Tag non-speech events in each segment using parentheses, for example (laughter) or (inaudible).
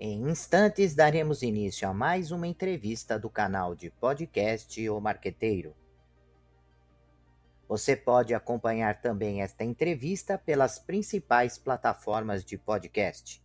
Em instantes, daremos início a mais uma entrevista do canal de podcast O Marqueteiro. Você pode acompanhar também esta entrevista pelas principais plataformas de podcast.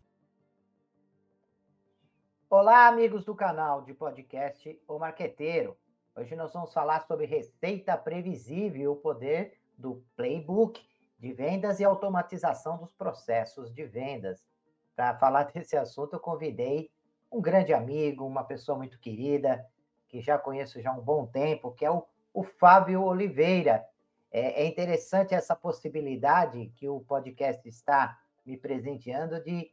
Olá, amigos do canal de podcast O Marqueteiro. Hoje nós vamos falar sobre receita previsível o poder do playbook de vendas e automatização dos processos de vendas. Para falar (laughs) desse assunto, eu convidei um grande amigo, uma pessoa muito querida, que já conheço já há um bom tempo, que é o, o Fábio Oliveira. É, é interessante essa possibilidade que o podcast está me presenteando de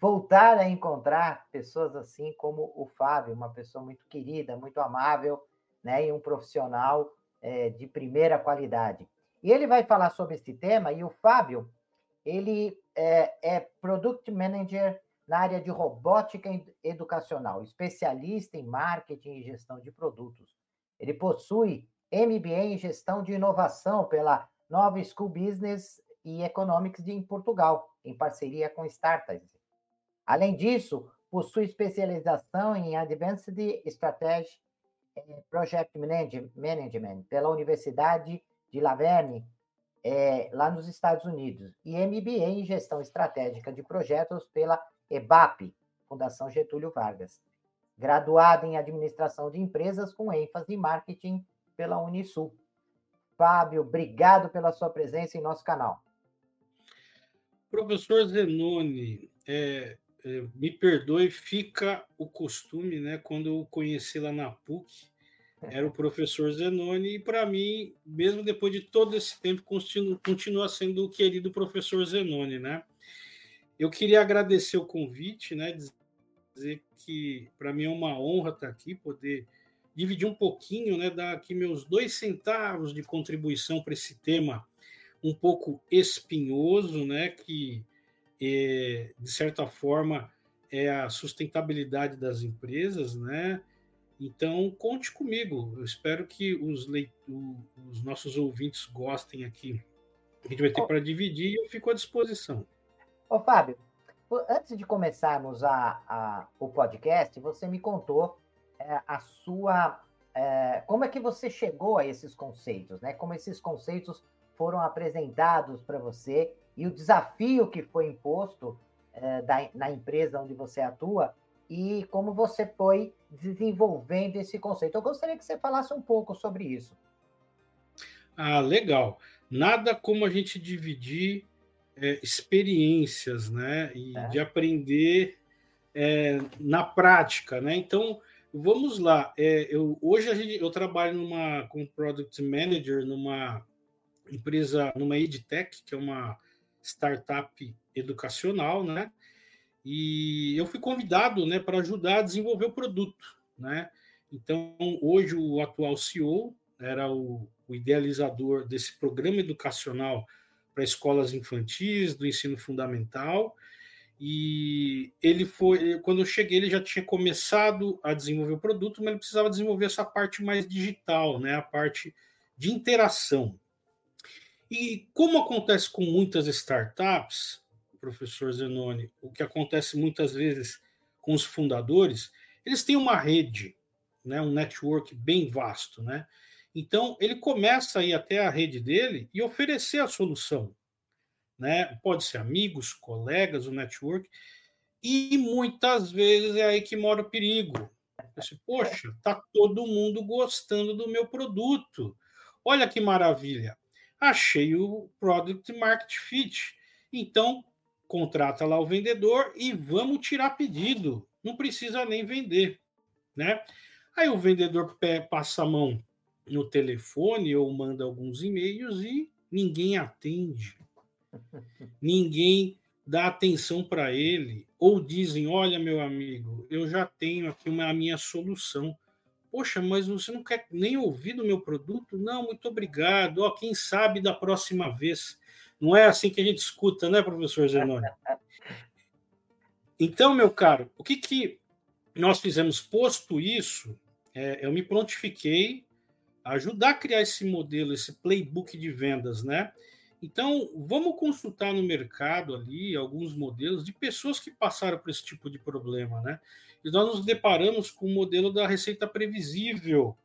voltar a encontrar pessoas assim como o Fábio, uma pessoa muito querida, muito amável, né, e um profissional é, de primeira qualidade. E ele vai falar sobre esse tema, e o Fábio, ele é, é Product Manager na área de robótica educacional, especialista em marketing e gestão de produtos. Ele possui MBA em gestão de inovação pela Nova School Business e Economics de, em Portugal, em parceria com Startups. Além disso, possui especialização em Advanced Strategy Project Management pela Universidade de Laverne, é, lá nos Estados Unidos, e MBA em Gestão Estratégica de Projetos pela EBAP, Fundação Getúlio Vargas. Graduado em Administração de Empresas com ênfase em Marketing pela Unisul. Fábio, obrigado pela sua presença em nosso canal. Professor Zenoni, é, é, me perdoe, fica o costume, né? Quando eu conheci lá na PUC, era o professor Zenoni, e para mim, mesmo depois de todo esse tempo, continua, continua sendo o querido professor Zenoni, né? Eu queria agradecer o convite, né? Dizer que para mim é uma honra estar aqui, poder dividir um pouquinho, né? Dar aqui meus dois centavos de contribuição para esse tema um pouco espinhoso, né? Que é, de certa forma é a sustentabilidade das empresas, né? Então, conte comigo. Eu espero que os, os nossos ouvintes gostem aqui. A gente vai ter oh. para dividir e eu fico à disposição. Ô, Fábio, antes de começarmos a, a o podcast, você me contou é, a sua. É, como é que você chegou a esses conceitos, né? Como esses conceitos foram apresentados para você e o desafio que foi imposto é, da, na empresa onde você atua e como você foi desenvolvendo esse conceito. Eu gostaria que você falasse um pouco sobre isso. Ah, legal. Nada como a gente dividir é, experiências, né? E é. de aprender é, na prática, né? Então, vamos lá. É, eu, hoje a gente, eu trabalho numa, como Product Manager numa empresa, numa EdTech, que é uma startup educacional, né? E eu fui convidado né, para ajudar a desenvolver o produto. Né? Então, hoje, o atual CEO era o, o idealizador desse programa educacional para escolas infantis, do ensino fundamental. E ele foi, quando eu cheguei, ele já tinha começado a desenvolver o produto, mas ele precisava desenvolver essa parte mais digital, né? a parte de interação. E como acontece com muitas startups, professor Zenoni, o que acontece muitas vezes com os fundadores, eles têm uma rede, né, um network bem vasto, né? Então ele começa a ir até a rede dele e oferecer a solução, né? Pode ser amigos, colegas, o network, e muitas vezes é aí que mora o perigo. Poxa, tá todo mundo gostando do meu produto. Olha que maravilha. Achei o product market fit. Então contrata lá o vendedor e vamos tirar pedido. Não precisa nem vender, né? Aí o vendedor passa a mão no telefone ou manda alguns e-mails e ninguém atende. (laughs) Ninguém dá atenção para ele ou dizem: "Olha, meu amigo, eu já tenho aqui uma a minha solução. Poxa, mas você não quer nem ouvir do meu produto? Não, muito obrigado. Ó, quem sabe da próxima vez. Não é assim que a gente escuta, né, professor Zenoni? (laughs) Então, meu caro, o que, que nós fizemos? Posto isso, é, eu me prontifiquei a ajudar a criar esse modelo, esse playbook de vendas, né? Então, vamos consultar no mercado ali alguns modelos de pessoas que passaram por esse tipo de problema, né? E nós nos deparamos com o modelo da receita previsível,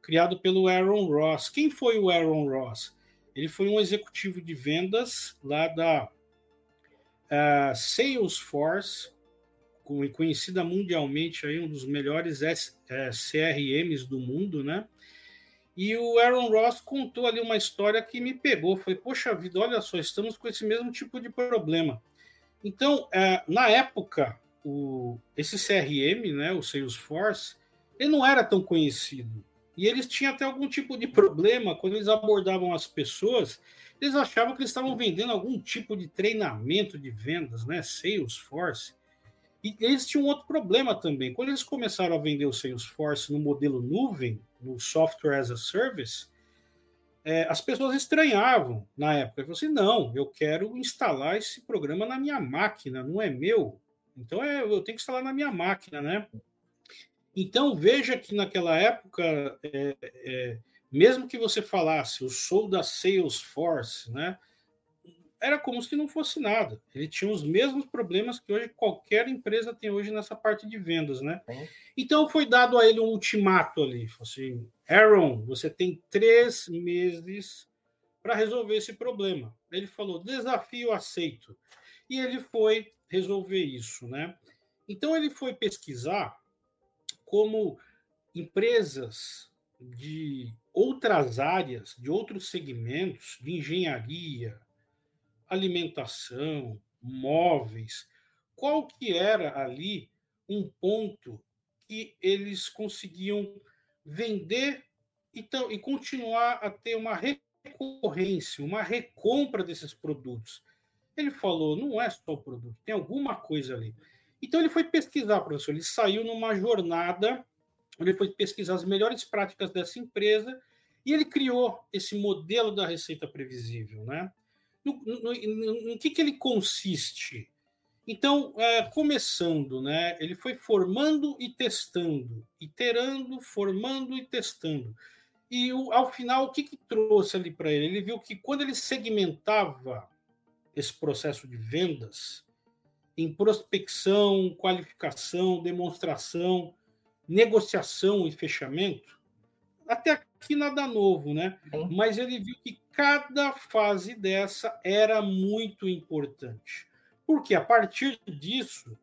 criado pelo Aaron Ross. Quem foi o Aaron Ross? Ele foi um executivo de vendas lá da uh, Salesforce, conhecida mundialmente aí um dos melhores é, CRMs do mundo, né? E o Aaron Ross contou ali uma história que me pegou. Falei, poxa vida, olha só, estamos com esse mesmo tipo de problema. Então, é, na época, o, esse CRM, né, o Salesforce, ele não era tão conhecido. E eles tinham até algum tipo de problema quando eles abordavam as pessoas. Eles achavam que eles estavam vendendo algum tipo de treinamento de vendas, né? Salesforce. E eles tinham outro problema também. Quando eles começaram a vender o Salesforce no modelo nuvem, no software as a service, é, as pessoas estranhavam na época. Falaram assim: não, eu quero instalar esse programa na minha máquina, não é meu. Então é, eu tenho que instalar na minha máquina, né? Então veja que naquela época, é, é, mesmo que você falasse, eu sou da Salesforce, né? era como se não fosse nada. Ele tinha os mesmos problemas que hoje qualquer empresa tem hoje nessa parte de vendas, né? Então foi dado a ele um ultimato ali, assim, Aaron, você tem três meses para resolver esse problema. Ele falou, desafio aceito. E ele foi resolver isso, né? Então ele foi pesquisar como empresas de outras áreas, de outros segmentos, de engenharia, alimentação, móveis, qual que era ali um ponto que eles conseguiam vender e, continuar a ter uma recorrência, uma recompra desses produtos. Ele falou, não é só o produto, tem alguma coisa ali. Então ele foi pesquisar, professor, ele saiu numa jornada, ele foi pesquisar as melhores práticas dessa empresa e ele criou esse modelo da receita previsível, né? no, no, no, no que, que ele consiste? Então, é, começando, né, ele foi formando e testando, iterando, formando e testando. E o, ao final, o que, que trouxe ali para ele? Ele viu que quando ele segmentava esse processo de vendas em prospecção, qualificação, demonstração, negociação e fechamento, até aqui nada novo, né? Mas ele viu que cada fase dessa era muito importante. Porque a partir disso,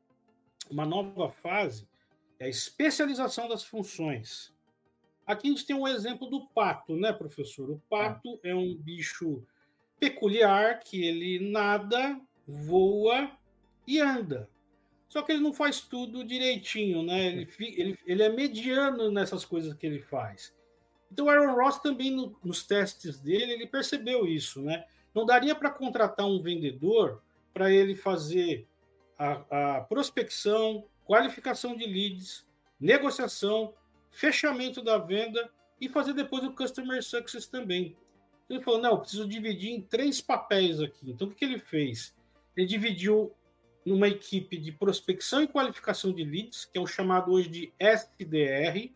uma nova fase é a especialização das funções. Aqui a gente tem um exemplo do pato, né, professor? O pato é um bicho peculiar que ele nada, voa e anda. Só que ele não faz tudo direitinho, né? Ele, ele, ele é mediano nessas coisas que ele faz. Então, o Aaron Ross também, no, nos testes dele, ele percebeu isso, né? Não daria para contratar um vendedor para ele fazer a, a, prospecção, qualificação de leads, negociação, fechamento da venda e fazer depois o Customer Success também. Ele falou: não, preciso dividir em três papéis aqui. Então, o que, que ele fez? Ele dividiu numa equipe de prospecção e qualificação de leads, que é o chamado hoje de SDR,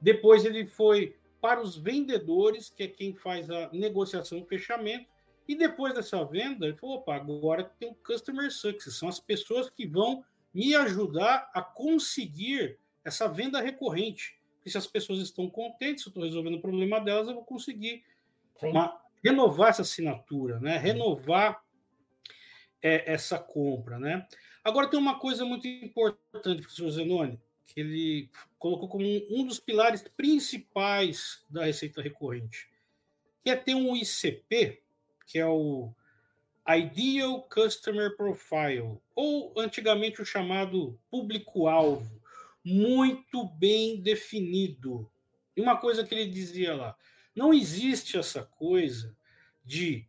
depois ele foi para os vendedores, que é quem faz a negociação e fechamento. E depois dessa venda, ele falou: opa, agora tem o Customer Success, são as pessoas que vão me ajudar a conseguir essa venda recorrente. E se as pessoas estão contentes, se eu estou resolvendo o problema delas, eu vou conseguir uma, renovar essa assinatura, né? renovar é, essa compra. Né? Agora tem uma coisa muito importante, professor Zenoni que ele colocou como um dos pilares principais da receita recorrente, que é ter um ICP, que é o Ideal Customer Profile, ou antigamente o chamado público-alvo, muito bem definido. E uma coisa que ele dizia lá: não existe essa coisa de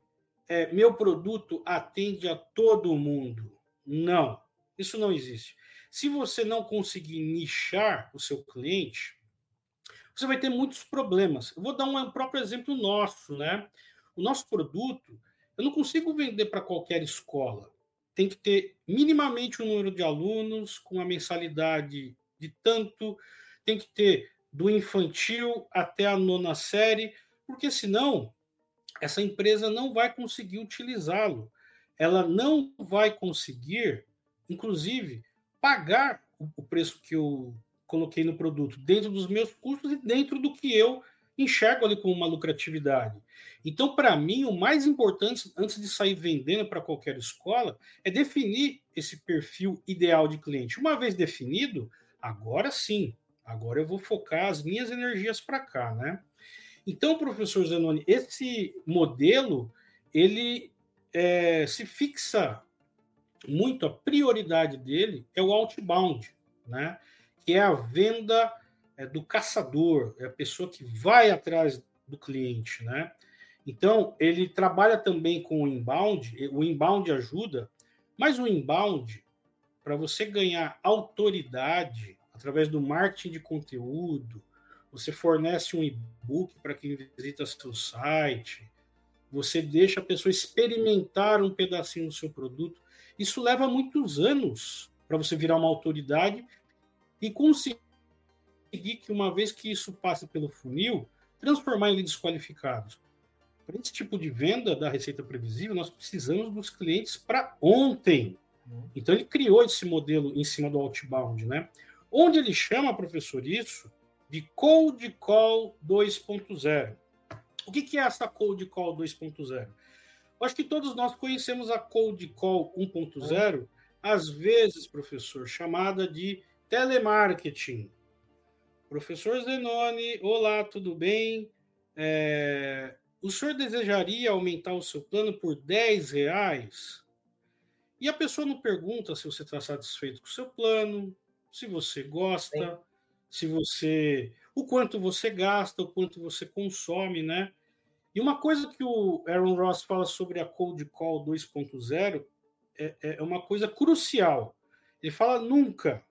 é, meu produto atende a todo mundo. Não, isso não existe. Se você não conseguir nichar o seu cliente, você vai ter muitos problemas. Eu vou dar um próprio exemplo nosso, né? O nosso produto, eu não consigo vender para qualquer escola. Tem que ter minimamente um número de alunos com a mensalidade de tanto, tem que ter do infantil até a nona série, porque senão essa empresa não vai conseguir utilizá-lo. Ela não vai conseguir, inclusive, pagar o preço que eu coloquei no produto dentro dos meus custos e dentro do que eu enxergo ali como uma lucratividade. Então, para mim, o mais importante, antes de sair vendendo para qualquer escola, é definir esse perfil ideal de cliente. Uma vez definido, agora sim, agora eu vou focar as minhas energias para cá, né? Então, professor Zanoni, esse modelo, ele é, se fixa muito, a prioridade dele é o outbound, né? Que é a venda é, do caçador, é a pessoa que vai atrás do cliente, né? Então, ele trabalha também com o inbound, o inbound ajuda, mas o inbound, para você ganhar autoridade através do marketing de conteúdo, você fornece um e-book para quem visita seu site, você deixa a pessoa experimentar um pedacinho do seu produto. Isso leva muitos anos para você virar uma autoridade e conseguir que, uma vez que isso passe pelo funil, transformar em leads qualificados. Para esse tipo de venda da receita previsível, nós precisamos dos clientes para ontem. Uhum. Então, ele criou esse modelo em cima do outbound, né? Onde ele chama, professor, isso de Cold Call 2.0. O que, que é essa Cold Call 2.0? Acho que todos nós conhecemos a Cold Call 1.0, uhum. às vezes, professor, chamada de telemarketing. Professor Zenoni, olá, tudo bem? É, o senhor desejaria aumentar o seu plano por 10 reais? E a pessoa não pergunta se você está satisfeito com o seu plano, se você gosta. Se você. o quanto você gasta, o quanto você consome, né? E uma coisa que o Aaron Ross fala sobre a Cold Call 2.0 é, é uma coisa crucial. Ele fala nunca,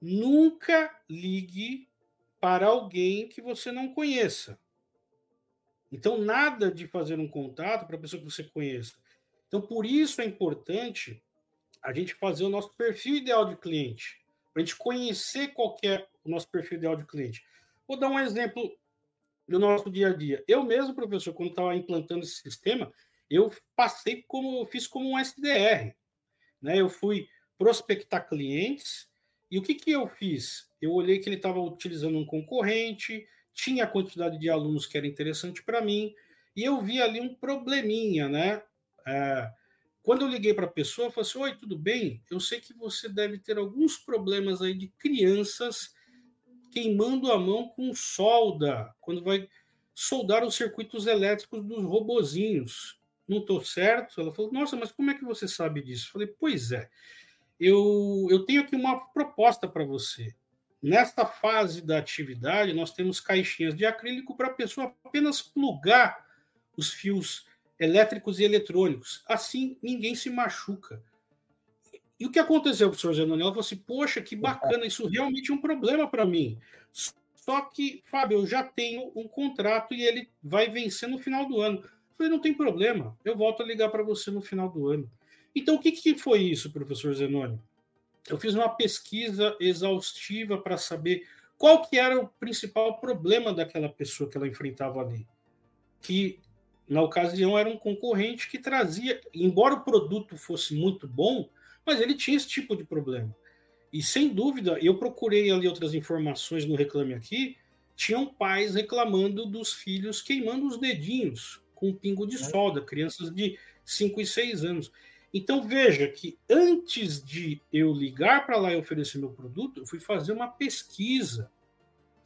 nunca ligue para alguém que você não conheça. Então, nada de fazer um contato para a pessoa que você conheça. Então, por isso é importante a gente fazer o nosso perfil ideal de cliente, para a gente conhecer qual é o nosso perfil ideal de cliente. Vou dar um exemplo do nosso dia a dia. Eu mesmo, professor, quando estava implantando esse sistema, eu passei como, fiz como um SDR. Né? Eu fui prospectar clientes e o que, que eu fiz? Eu olhei que ele estava utilizando um concorrente, tinha a quantidade de alunos que era interessante para mim, e eu vi ali um probleminha, né? É, quando eu liguei para a pessoa, eu falei assim: Oi, tudo bem? Eu sei que você deve ter alguns problemas aí de crianças queimando a mão com solda, quando vai soldar os circuitos elétricos dos robozinhos. Não estou certo? Ela falou: Nossa, mas como é que você sabe disso? Eu falei: Pois é eu, eu tenho aqui uma proposta para você. Nesta fase da atividade, nós temos caixinhas de acrílico para a pessoa apenas plugar os fios elétricos e eletrônicos. Assim, ninguém se machuca. E o que aconteceu, professor Zanoni? Ela falou assim: Poxa, que bacana, isso realmente é um problema para mim. Só que, Fábio, eu já tenho um contrato e ele vai vencer no final do ano. Eu falei: Não tem problema, eu volto a ligar para você no final do ano. Então, o que, que foi isso, professor Zenoni? Eu fiz uma pesquisa exaustiva para saber qual que era o principal problema daquela pessoa que ela enfrentava ali. Que, na ocasião, era um concorrente que trazia, embora o produto fosse muito bom, mas ele tinha esse tipo de problema. E, sem dúvida, eu procurei ali outras informações no Reclame Aqui, tinham pais reclamando dos filhos queimando os dedinhos com um pingo de solda, crianças de 5 e 6 anos. Então veja que antes de eu ligar para lá e oferecer meu produto, eu fui fazer uma pesquisa.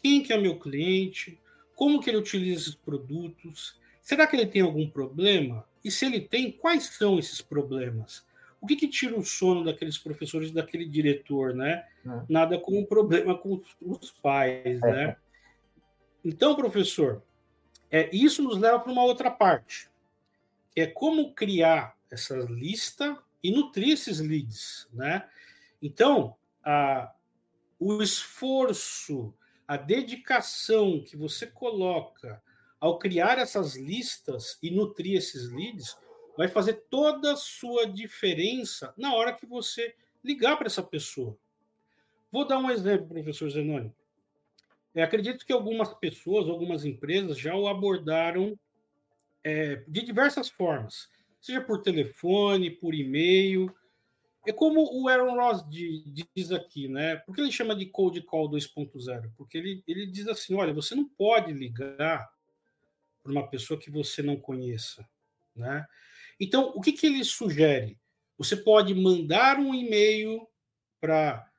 Quem que é meu cliente? Como que ele utiliza esses produtos? Será que ele tem algum problema? E se ele tem, quais são esses problemas? O que, que tira o sono daqueles professores, daquele diretor, né? É. Nada como um problema com os pais, é. né? Então, professor, é, isso nos leva para uma outra parte, que é como criar essa lista e nutrir esses leads, né? Então, a, o esforço, a dedicação que você coloca ao criar essas listas e nutrir esses leads vai fazer toda a sua diferença na hora que você ligar para essa pessoa. Vou dar um exemplo, professor Zenoni. Eu acredito que algumas pessoas, algumas empresas já o abordaram é, de diversas formas, seja por telefone, por e-mail. É como o Aaron Ross diz aqui, né? Por que ele chama de Cold Call 2.0? Porque ele, ele diz assim: olha, você não pode ligar para uma pessoa que você não conheça, né? Então, o que, que ele sugere? Você pode mandar um e-mail para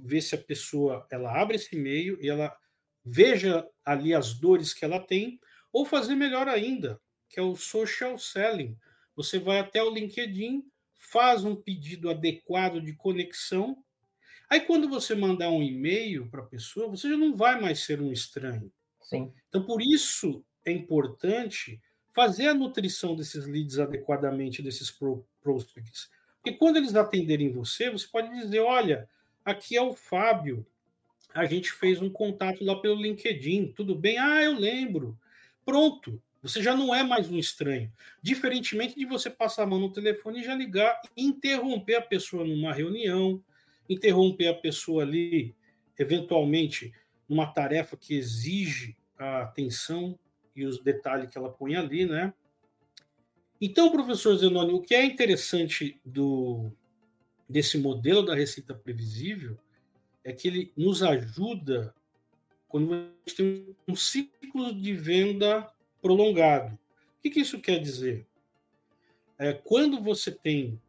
ver se a pessoa ela abre esse e-mail e ela veja ali as dores que ela tem, ou fazer melhor ainda, que é o social selling. Você vai até o LinkedIn, faz um pedido adequado de conexão. Aí, quando você mandar um e-mail para a pessoa, você já não vai mais ser um estranho. Sim. Então, por isso é importante fazer a nutrição desses leads adequadamente, desses prospects. Porque quando eles atenderem você, você pode dizer: olha, aqui é o Fábio, a gente fez um contato lá pelo LinkedIn, tudo bem? Ah, eu lembro. Pronto, você já não é mais um estranho. Diferentemente de você passar a mão no telefone e já ligar e interromper a pessoa numa reunião, interromper a pessoa ali, eventualmente, numa tarefa que exige a atenção e os detalhes que ela põe ali, né? Então, professor Zenoni, o que é interessante do desse modelo da receita previsível é que ele nos ajuda quando a gente tem um ciclo de venda prolongado. O que, que isso quer dizer? É, quando você tem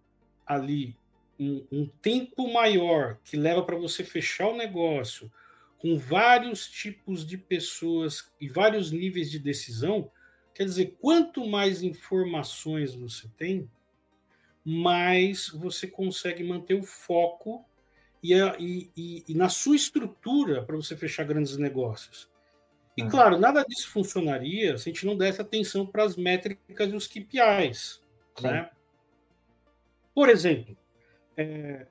ali um, um tempo maior que leva para você fechar o negócio, com vários tipos de pessoas e vários níveis de decisão, quer dizer, quanto mais informações você tem, mais você consegue manter o foco e, a, e, e, e na sua estrutura para você fechar grandes negócios. E uhum. claro, nada disso funcionaria se a gente não desse atenção para as métricas e os KPIs. Né? Por exemplo, é,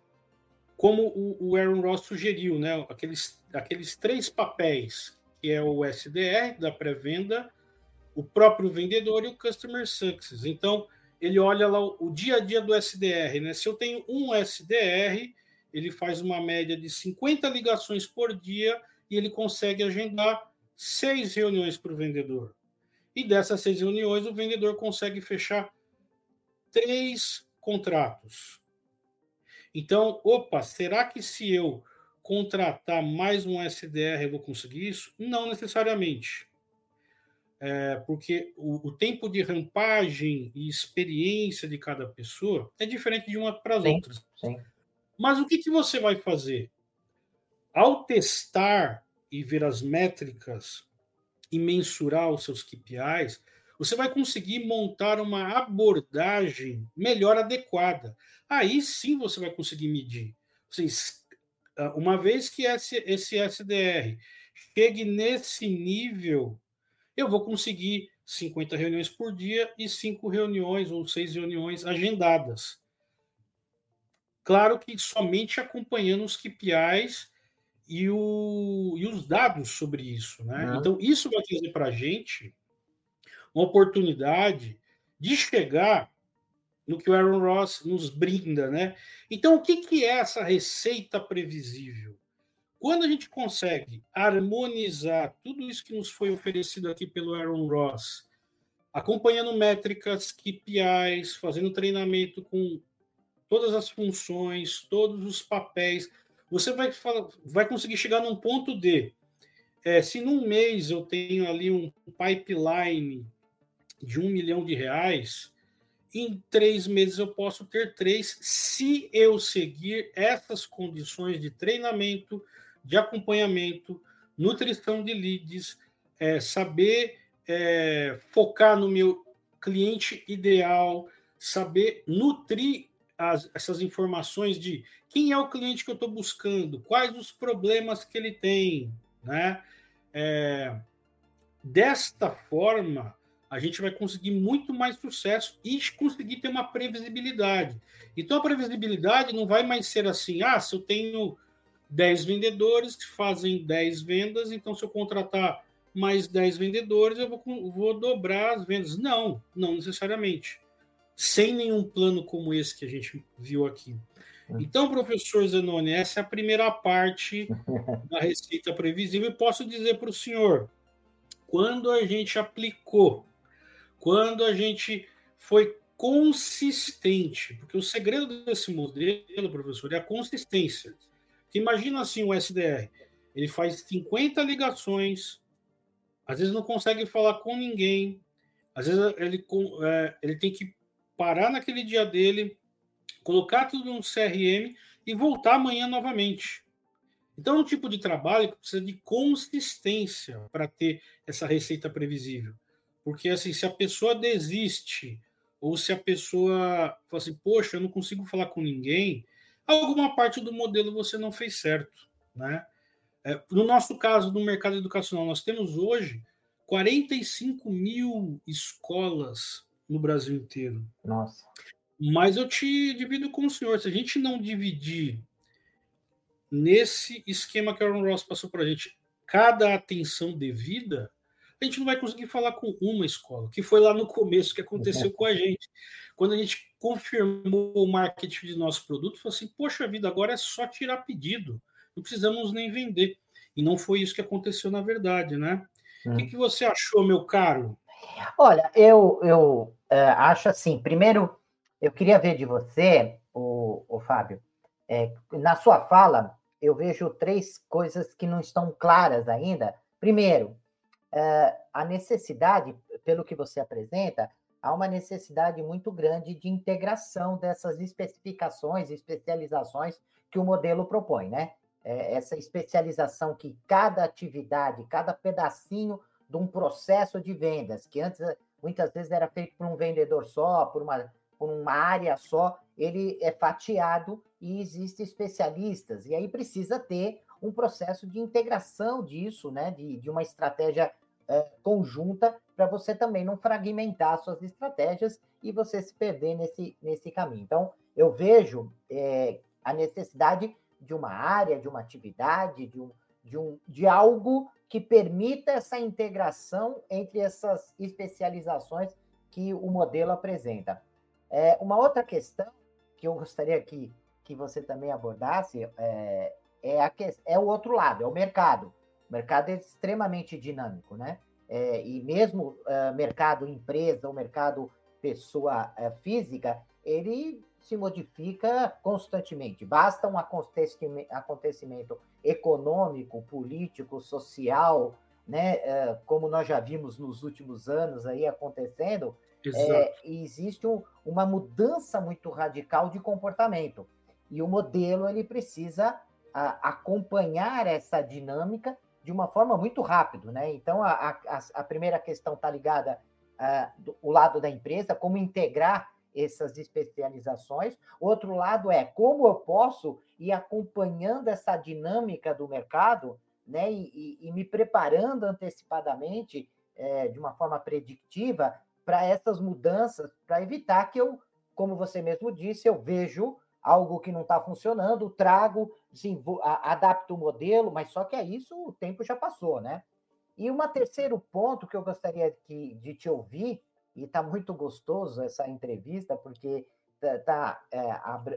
como o, o, Aaron Ross sugeriu, né, aqueles, aqueles três papéis, que é o SDR da pré-venda, o próprio vendedor e o Customer Success. Então, ele olha lá o, o dia a dia do SDR. Né? Se eu tenho um SDR, ele faz uma média de 50 ligações por dia e ele consegue agendar seis reuniões para o vendedor. E dessas seis reuniões, o vendedor consegue fechar três contratos. Então, opa, será que se eu contratar mais um SDR eu vou conseguir isso? Não necessariamente. É, porque o, o, tempo de rampagem e experiência de cada pessoa é diferente de uma para as outras. Sim. Mas o que, que você vai fazer? Ao testar e ver as métricas e mensurar os seus KPIs, você vai conseguir montar uma abordagem melhor adequada. Aí sim você vai conseguir medir. Uma vez que esse, esse SDR chegue nesse nível, eu vou conseguir 50 reuniões por dia e 5 reuniões ou 6 reuniões agendadas. Claro que somente acompanhando os KPIs e, o, e os dados sobre isso. Né? Uhum. Então, isso vai trazer para a gente uma oportunidade de chegar no que o Aaron Ross nos brinda. Né? Então, o que, que é essa receita previsível? Quando a gente consegue harmonizar tudo isso que nos foi oferecido aqui pelo Aaron Ross, acompanhando métricas, KPIs, fazendo treinamento com todas as funções, todos os papéis. Você vai, vai conseguir chegar num ponto de é, se num mês eu tenho ali um pipeline de um milhão de reais, em três meses eu posso ter três, se eu seguir essas condições de treinamento, de acompanhamento, nutrição de leads, é, saber é, focar no meu cliente ideal, saber nutrir as, essas informações de quem é o cliente que eu estou buscando, quais os problemas que ele tem, né? É, desta forma, a gente vai conseguir muito mais sucesso e conseguir ter uma previsibilidade. Então, a previsibilidade não vai mais ser assim, ah, se eu tenho 10 vendedores que fazem 10 vendas, então se eu contratar mais 10 vendedores, eu vou, vou dobrar as vendas. Não, não necessariamente sem nenhum plano como esse que a gente viu aqui. Hum. Então, professor Zanoni, essa é a primeira parte (laughs) da receita previsível. E posso dizer para o senhor, quando a gente aplicou, quando a gente foi consistente, porque o segredo desse modelo, professor, é a consistência. imagina assim o SDR, ele faz 50 ligações, às vezes não consegue falar com ninguém, às vezes ele, é, ele tem que parar naquele dia dele, colocar tudo no CRM e voltar amanhã novamente. Então, é um tipo de trabalho que precisa de consistência para ter essa receita previsível. Porque, assim, se a pessoa desiste, ou se a pessoa fala assim, poxa, eu não consigo falar com ninguém, alguma parte do modelo você não fez certo, né? É, no nosso caso, no mercado educacional, nós temos hoje 45 mil escolas no Brasil inteiro. Nossa. Mas eu te divido com o senhor, se a gente não dividir nesse esquema que a Aaron Ross passou para a gente, cada atenção devida, a gente não vai conseguir falar com uma escola, que foi lá no começo que aconteceu com a gente. Quando a gente confirmou o marketing de nosso produto, falou assim: poxa vida, agora é só tirar pedido, não precisamos nem vender. E não foi isso que aconteceu na verdade, né? Hum. O que, que, você achou, meu caro? Olha, eu, eu é, acho assim, primeiro, eu queria ver de você, o, o Fábio, é, na sua fala, eu vejo três coisas que não estão claras ainda. Primeiro, é, a necessidade, pelo que você apresenta, há uma necessidade muito grande de integração dessas especificações, especializações que o modelo propõe, né? É, essa especialização que cada atividade, cada pedacinho de um processo de vendas, que antes muitas vezes era feito por um vendedor só, por uma, por uma área só, ele é fatiado e existem especialistas, e aí precisa ter um processo de integração disso, né, de, de uma estratégia é, conjunta, para você também não fragmentar suas estratégias e você se perder nesse, nesse caminho. Então, eu vejo é, a necessidade de uma área, de uma atividade, de, um, de, um, de algo que permita essa integração entre essas especializações que o modelo apresenta. É, uma outra questão que eu gostaria que, que você também abordasse é, é, a, é o outro lado, é o mercado. O mercado é extremamente dinâmico, né? É, e mesmo uh, mercado empresa ou mercado pessoa uh, física, ele se modifica constantemente. Basta um acontecimento econômico, político, social, né, uh, como nós já vimos nos últimos anos aí acontecendo, é, existe um, uma mudança muito radical de comportamento. E o modelo ele precisa a, acompanhar essa dinâmica de uma forma muito rápida. Né? Então, a, a, a primeira questão está ligada ao lado da empresa, como integrar essas especializações. Outro lado é como eu posso ir acompanhando essa dinâmica do mercado né, e, e, e me preparando antecipadamente, é, de uma forma predictiva, para essas mudanças, para evitar que eu, como você mesmo disse, eu vejo algo que não está funcionando, trago, sim, adapto o modelo, mas só que é isso, o tempo já passou, né? E um terceiro ponto que eu gostaria de, de te ouvir, e está muito gostoso essa entrevista, porque está tá, é, ab,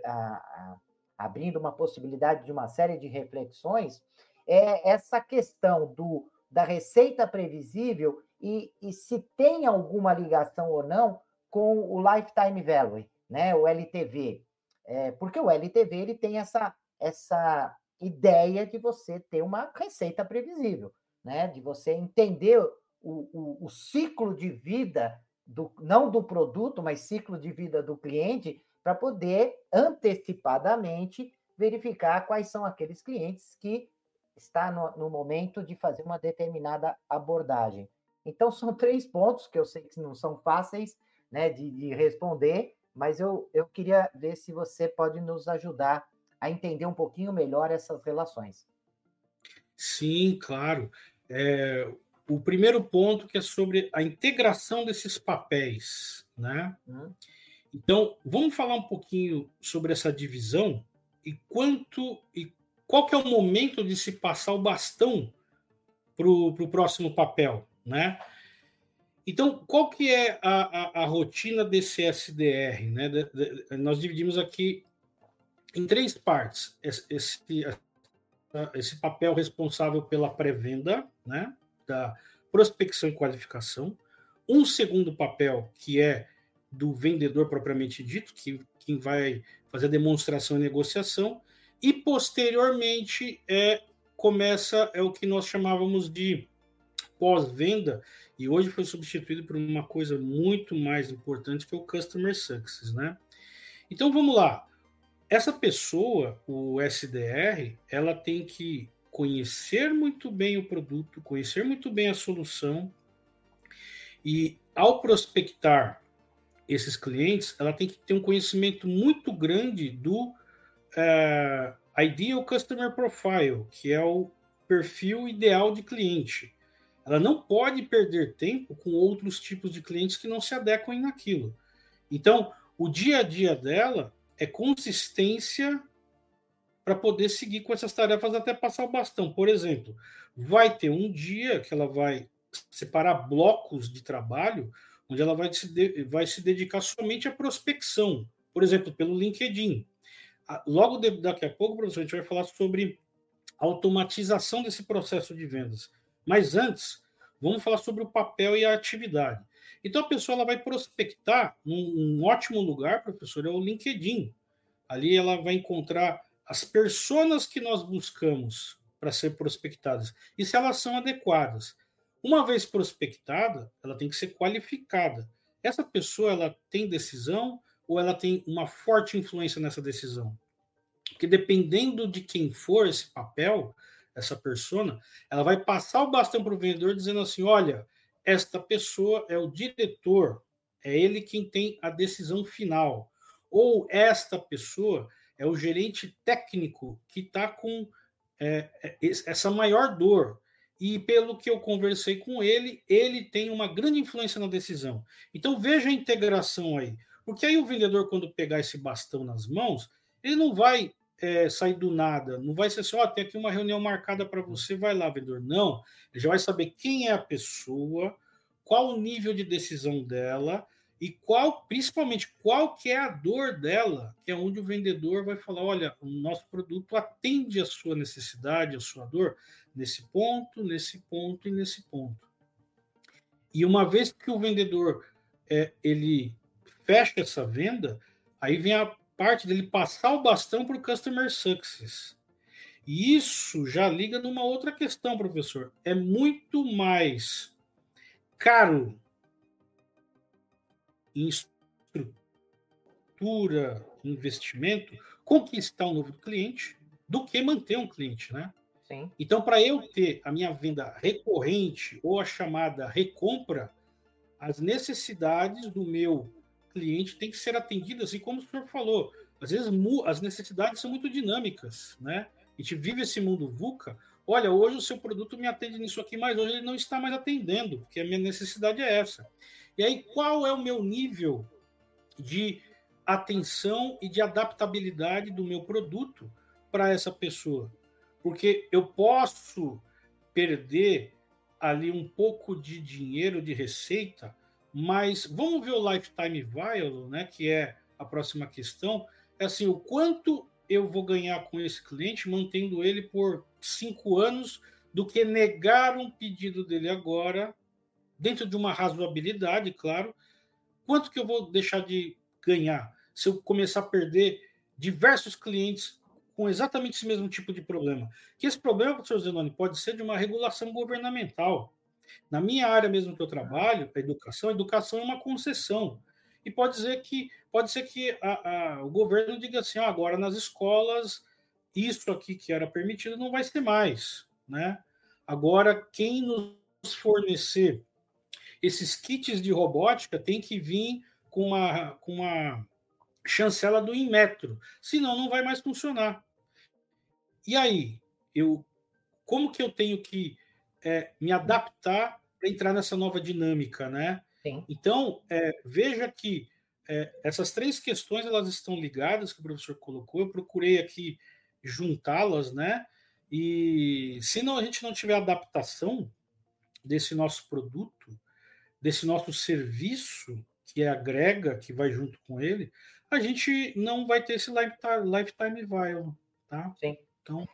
abrindo uma possibilidade de uma série de reflexões, é essa questão do, da receita previsível e, e se tem alguma ligação ou não com o Lifetime Value, né, o LTV. É, porque o LTV ele tem essa, essa ideia de você ter uma receita previsível, né, de você entender o, o, o ciclo de vida, do, não do produto, mas ciclo de vida do cliente, para poder antecipadamente verificar quais são aqueles clientes que está no, no momento de fazer uma determinada abordagem. Então, (laughs) são três pontos que eu sei que não são fáceis né, de, de responder, mas eu, eu queria ver se você pode nos ajudar a entender um pouquinho melhor essas relações. Sim, claro. É, o primeiro ponto que é sobre a integração desses papéis, né? Hum. Então, vamos falar um pouquinho sobre essa divisão e quanto e qual que é o momento de se passar o bastão para o próximo papel, né? Então, qual que é a, a, a rotina desse SDR? Né? De, de, nós dividimos aqui em três partes esse, esse, papel responsável pela pré-venda, né? da prospecção e qualificação, um segundo papel, que é do vendedor propriamente dito, que quem vai fazer a demonstração e negociação, e posteriormente é, começa é o que nós chamávamos de pós-venda, e hoje foi substituído por uma coisa muito mais importante que é o Customer Success, né? Então vamos lá. Essa pessoa, o SDR, ela tem que conhecer muito bem o produto, conhecer muito bem a solução, e ao prospectar esses clientes, ela tem que ter um conhecimento muito grande do uh, Ideal Customer Profile, que é o perfil ideal de cliente. Ela não pode perder tempo com outros tipos de clientes que não se adequem naquilo. Então, o dia a dia dela é consistência para poder seguir com essas tarefas até passar o bastão. Por exemplo, vai ter um dia que ela vai separar blocos de trabalho onde ela vai se, de, vai se dedicar somente à prospecção, por exemplo, pelo LinkedIn. Logo de, daqui a pouco, professor, a gente vai falar sobre automatização desse processo de vendas. Mas antes, vamos falar sobre o papel e a atividade. Então, a pessoa ela vai prospectar um, um ótimo lugar, professor, é o LinkedIn. Ali ela vai encontrar as pessoas que nós buscamos para ser prospectadas e se elas são adequadas. Uma vez prospectada, ela tem que ser qualificada. Essa pessoa ela tem decisão ou ela tem uma forte influência nessa decisão? Porque dependendo de quem for esse papel, essa persona, ela vai passar o bastão para o vendedor dizendo assim: olha, esta pessoa é o diretor, é ele quem tem a decisão final. Ou esta pessoa é o gerente técnico que está com é, é essa maior dor e pelo que eu conversei com ele, ele tem uma grande influência na decisão. Então veja a integração aí. Porque aí o vendedor, quando pegar esse bastão nas mãos, ele não vai é, sair do nada, não vai ser só, oh, tem aqui uma reunião marcada para você, vai lá, vendedor. Não, ele já vai saber quem é a pessoa, qual o nível de decisão dela e qual, principalmente, qual que é a dor dela, que é onde o vendedor vai falar, olha, o nosso produto atende a sua necessidade, a sua dor, nesse ponto, nesse ponto e nesse ponto. E uma vez que o vendedor é, ele fecha essa venda, aí vem a parte dele passar o bastão para o customer success. E isso já liga numa outra questão, professor. É muito mais caro em estrutura, investimento, conquistar um novo cliente do que manter um cliente, né? Sim. Então, para eu ter a minha venda recorrente ou a chamada recompra, as necessidades do meu cliente têm que ser atendidas, e como o senhor falou, às vezes as necessidades são muito dinâmicas, né? A gente vive esse mundo VUCA. Olha, hoje o seu produto me atende nisso aqui, mas hoje ele não está mais atendendo, porque a minha necessidade é essa. E aí, qual é o meu nível de atenção e de adaptabilidade do meu produto para essa pessoa? Porque eu posso perder ali um pouco de dinheiro de receita, mas vamos ver o lifetime value, né, que é a próxima questão, é assim, o quanto eu vou ganhar com esse cliente mantendo ele por cinco anos do que negar um pedido dele agora, dentro de uma razoabilidade, claro, quanto que eu vou deixar de ganhar se eu começar a perder diversos clientes com exatamente esse mesmo tipo de problema. Que esse problema, professor Zenoni, pode ser de uma regulação governamental. Na minha área mesmo que eu trabalho, a educação, a educação é uma concessão. E pode dizer que pode ser que a, a, o governo diga assim, ah, agora nas escolas isso aqui que era permitido não vai ser mais, né? Agora quem nos fornecer esses kits de robótica tem que vir com uma, com uma chancela do Inmetro, senão não vai mais funcionar. E aí, eu, como que eu tenho que é, me adaptar para entrar nessa nova dinâmica, né? Sim. Então, é, veja que é, essas três questões elas estão ligadas que o professor colocou. Eu procurei aqui juntá-las, né? E se não, a gente não tiver adaptação desse nosso produto, desse nosso serviço que agrega, que vai junto com ele, a gente não vai ter esse lifetime, lifetime value, tá? Sim. Então,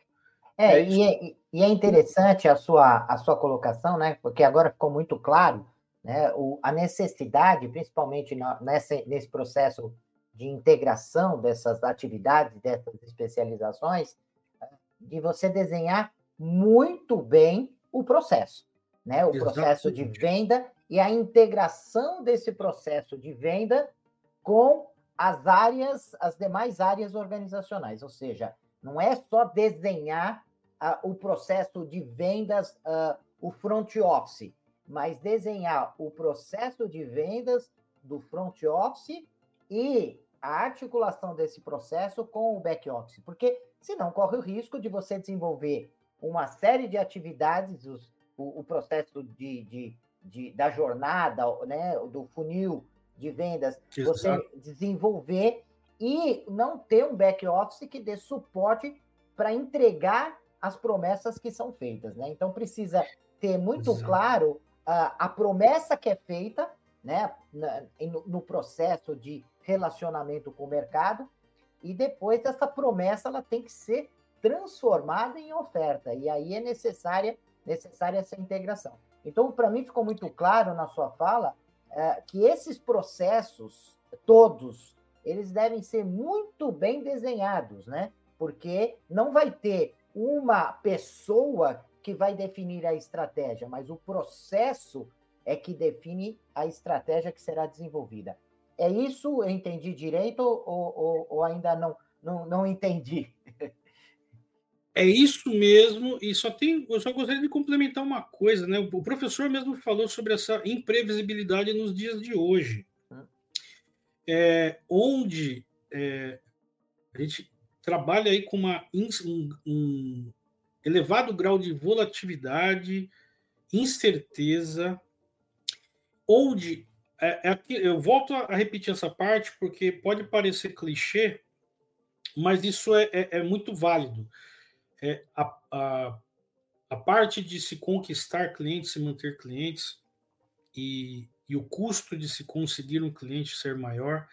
é, é e, é, e é interessante a sua, a sua colocação, né? Porque agora ficou muito claro né, o, a necessidade, principalmente na, nessa, nesse processo de integração dessas atividades, dessas especializações, de você desenhar muito bem o processo, né? O Exatamente. processo de venda e a integração desse processo de venda com as áreas, as demais áreas organizacionais, ou seja, não é só desenhar uh, o processo de vendas, uh, o front office, mas desenhar o processo de vendas do front office e a articulação desse processo com o back office, porque senão corre o risco de você desenvolver uma série de atividades, os, o, o, processo de, de, de, da jornada, né, do funil de vendas, Exato. você desenvolver e não ter um back office que dê suporte para entregar as promessas que são feitas, né? Então precisa ter muito Exato. claro a, a promessa que é feita, né, na, no, no processo de relacionamento com o mercado e depois essa promessa ela tem que ser transformada em oferta e aí é necessária necessária essa integração. Então para mim ficou muito claro na sua fala é, que esses processos todos eles devem ser muito bem desenhados, né? Porque não vai ter uma pessoa que vai definir a estratégia, mas o processo é que define a estratégia que será desenvolvida. É isso? Eu entendi direito ou, ou, ou ainda não, não, não entendi? (laughs) É isso mesmo, e só tem, eu só gostaria de complementar uma coisa, né? O professor mesmo falou sobre essa imprevisibilidade nos dias de hoje. É, onde é, a gente trabalha aí com uma, um, um elevado grau de volatilidade, incerteza, onde é, é eu volto a repetir essa parte porque pode parecer clichê, mas isso é, é, é muito válido. É a, a, a parte de se conquistar clientes, se manter clientes e, e o custo de se conseguir um cliente ser maior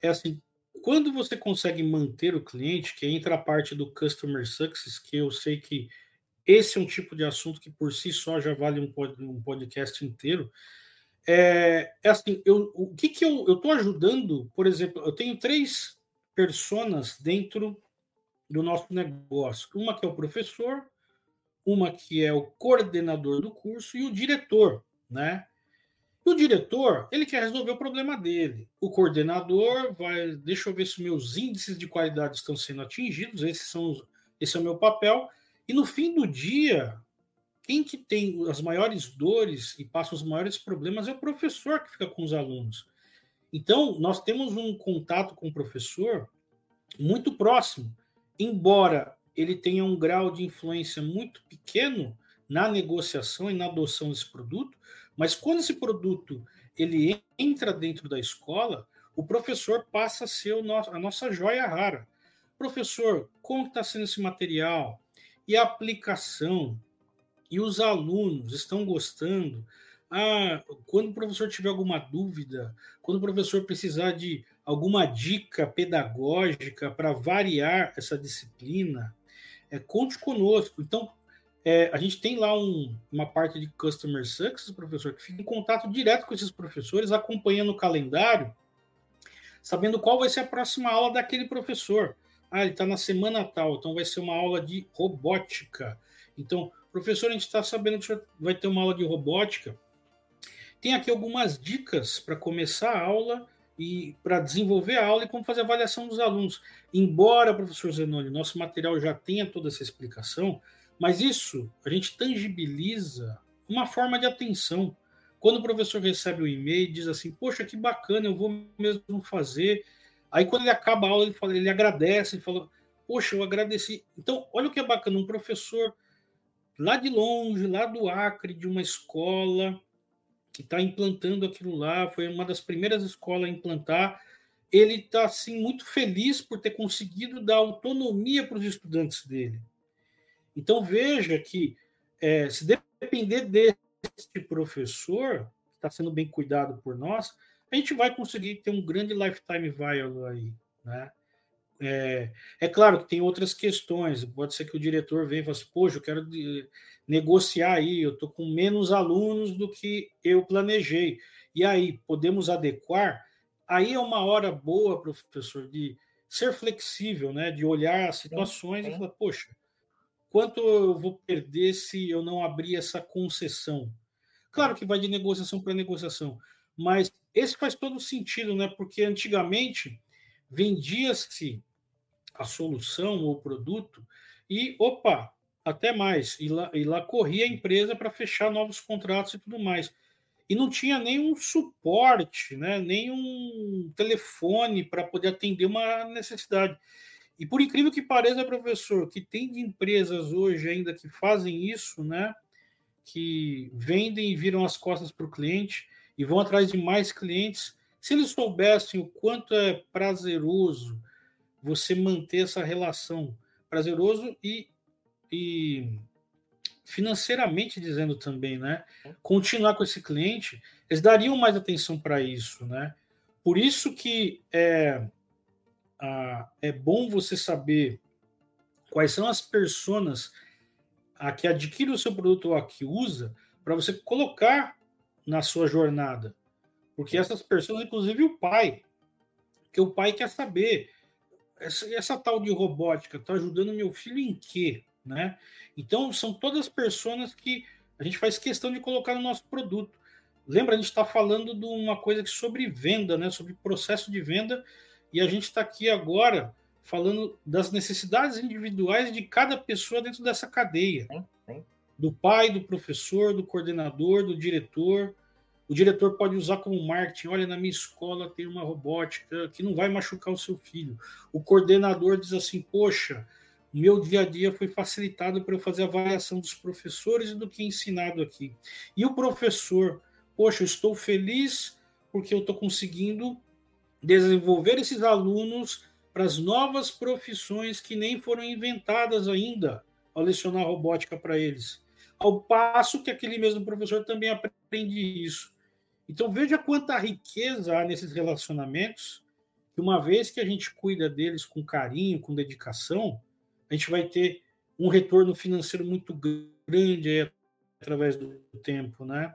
é assim, quando você consegue manter o cliente, que entra a parte do customer success, que eu sei que esse é um tipo de assunto que por si só já vale um, podcast inteiro. É, é assim, eu, o que, que eu estou ajudando, por exemplo, eu tenho três personas dentro do nosso negócio. Uma que é o professor, uma que é o coordenador do curso e o diretor, né? O diretor, ele quer resolver o problema dele. O coordenador vai, deixa eu ver se meus índices de qualidade estão sendo atingidos, esses são os, esse é o meu papel. E no fim do dia, quem que tem as maiores dores e passa os maiores problemas é o professor que fica com os alunos. Então, nós temos um contato com o professor muito próximo embora ele tenha um grau de influência muito pequeno na negociação e na adoção desse produto, mas quando esse produto ele entra dentro da escola, o professor passa a ser nosso, a nossa joia rara. Professor, como está sendo esse material? E a aplicação? E os alunos estão gostando? Ah, quando o professor tiver alguma dúvida, quando o professor precisar de alguma dica pedagógica para variar essa disciplina, é, conte conosco. Então, é, a gente tem lá um, uma parte de Customer Success, professor, que fica em contato direto com esses professores, acompanhando o calendário, sabendo qual vai ser a próxima aula daquele professor. Ah, ele está na semana tal, então vai ser uma aula de robótica. Então, professor, a gente está sabendo que vai ter uma aula de robótica. Tem aqui algumas dicas para começar a aula e para desenvolver a aula e como fazer a avaliação dos alunos. Embora, professor Zenoni, nosso material já tenha toda essa explicação, mas isso a gente tangibiliza uma forma de atenção. Quando o professor recebe o e-mail e diz assim, poxa, que bacana, eu vou mesmo fazer. Aí quando ele acaba a aula, ele, fala, ele agradece, ele fala, poxa, eu agradeci. Então, olha o que é bacana, um professor lá de longe, lá do Acre, de uma escola, que está implantando aquilo lá, foi uma das primeiras escolas a implantar. Ele está assim muito feliz por ter conseguido dar autonomia para os estudantes dele. Então veja que é, se depender deste professor que está sendo bem cuidado por nós, a gente vai conseguir ter um grande lifetime value aí, né? é, é, claro que tem outras questões. Pode ser que o diretor venha e fale assim, poxa, eu quero negociar aí, eu estou com menos alunos do que eu planejei. E aí, podemos adequar? Aí é uma hora boa, professor, de ser flexível, né? de olhar as situações sim. e falar, poxa, quanto eu vou perder se eu não abrir essa concessão? Claro que vai de negociação para negociação, mas esse faz todo sentido, né? Porque antigamente vendia-se a solução ou produto e, opa, até mais, e lá, e lá corria a empresa para fechar novos contratos e tudo mais. E não tinha nenhum suporte, né? nenhum telefone para poder atender uma necessidade. E por incrível que pareça, professor, que tem de empresas hoje ainda que fazem isso, né? Que vendem e viram as costas para o cliente e vão atrás de mais clientes. Se eles soubessem o quanto é prazeroso você manter essa relação, prazeroso e, e financeiramente dizendo também, né? Continuar com esse cliente, eles dariam mais atenção para isso, né? Por isso que é, ah, é bom você saber quais são as pessoas a que adquire o seu produto ou a que usa para você colocar na sua jornada. Porque essas pessoas, inclusive o pai, que o pai quer saber essa, essa tal de robótica está ajudando meu filho em quê? Né? Então, são todas as pessoas que a gente faz questão de colocar no nosso produto. Lembra, a gente está falando de uma coisa que sobre venda, né? sobre processo de venda, e a gente está aqui agora falando das necessidades individuais de cada pessoa dentro dessa cadeia. Sim, sim. Do pai, do professor, do coordenador, do diretor. O diretor pode usar como marketing: olha, na minha escola tem uma robótica que não vai machucar o seu filho. O coordenador diz assim: poxa, meu dia a dia foi facilitado para eu fazer a avaliação dos professores e do que é ensinado aqui. E o professor, poxa, eu estou feliz porque eu estou conseguindo desenvolver esses alunos para as novas profissões que nem foram inventadas ainda ao lecionar robótica para eles. Ao passo que aquele mesmo professor também aprende isso. Então veja quanta riqueza há nesses relacionamentos, que uma vez que a gente cuida deles com carinho, com dedicação, a gente vai ter um retorno financeiro muito grande através do tempo, né?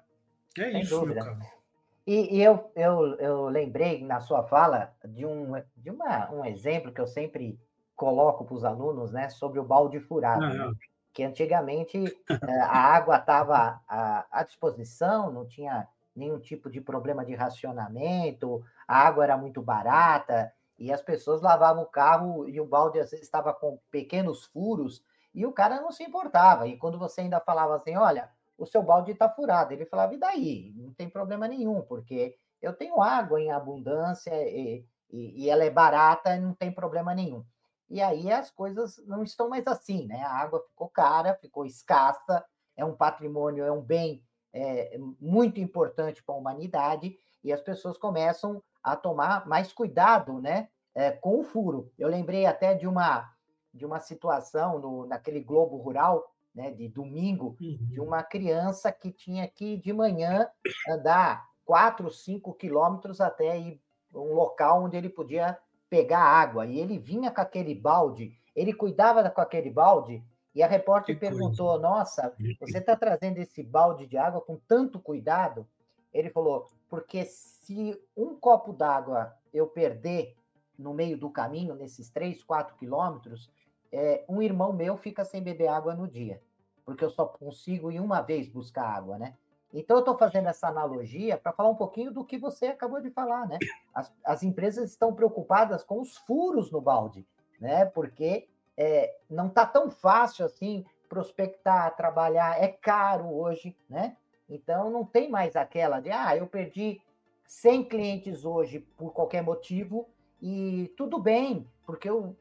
É Sem isso, dúvida. meu caro. E, e, eu, eu, eu lembrei na sua fala de, um, de uma, um exemplo que eu sempre coloco para os alunos, né, sobre o balde furado. Né? Que antigamente (laughs) eh, a água estava à, à disposição, não tinha nenhum tipo de problema de racionamento, a água era muito barata, e as pessoas lavavam o carro e o balde às vezes estava com pequenos furos, e o cara não se importava. E quando você ainda falava assim, olha, o seu balde está furado. Ele falava, e daí? Não tem problema nenhum, porque eu tenho água em abundância e, e, e ela é barata, não tem problema nenhum. E aí as coisas não estão mais assim, né? A água ficou cara, ficou escassa, é um patrimônio, é um bem é, muito importante para a humanidade, e as pessoas começam a tomar mais cuidado, né? É, com o furo. Eu lembrei até de uma de uma situação no, naquele Globo Rural né, de domingo, uhum. de uma criança que tinha que, de manhã, andar 4, 5 quilômetros até ir um local onde ele podia pegar água. E ele vinha com aquele balde, ele cuidava com aquele balde, e a repórter que perguntou: coisa. Nossa, você está trazendo esse balde de água com tanto cuidado? Ele falou: Porque se um copo d'água eu perder no meio do caminho, nesses 3, 4 quilômetros, é, um irmão meu fica sem beber água no dia, porque eu só consigo ir uma vez buscar água, né? Então, eu estou fazendo essa analogia para falar um pouquinho do que você acabou de falar, né? As, as empresas estão preocupadas com os furos no balde, né? Porque é, não está tão fácil assim prospectar, trabalhar, é caro hoje, né? Então, não tem mais aquela de, ah, eu perdi 100 clientes hoje por qualquer motivo, e tudo bem, porque eu uh,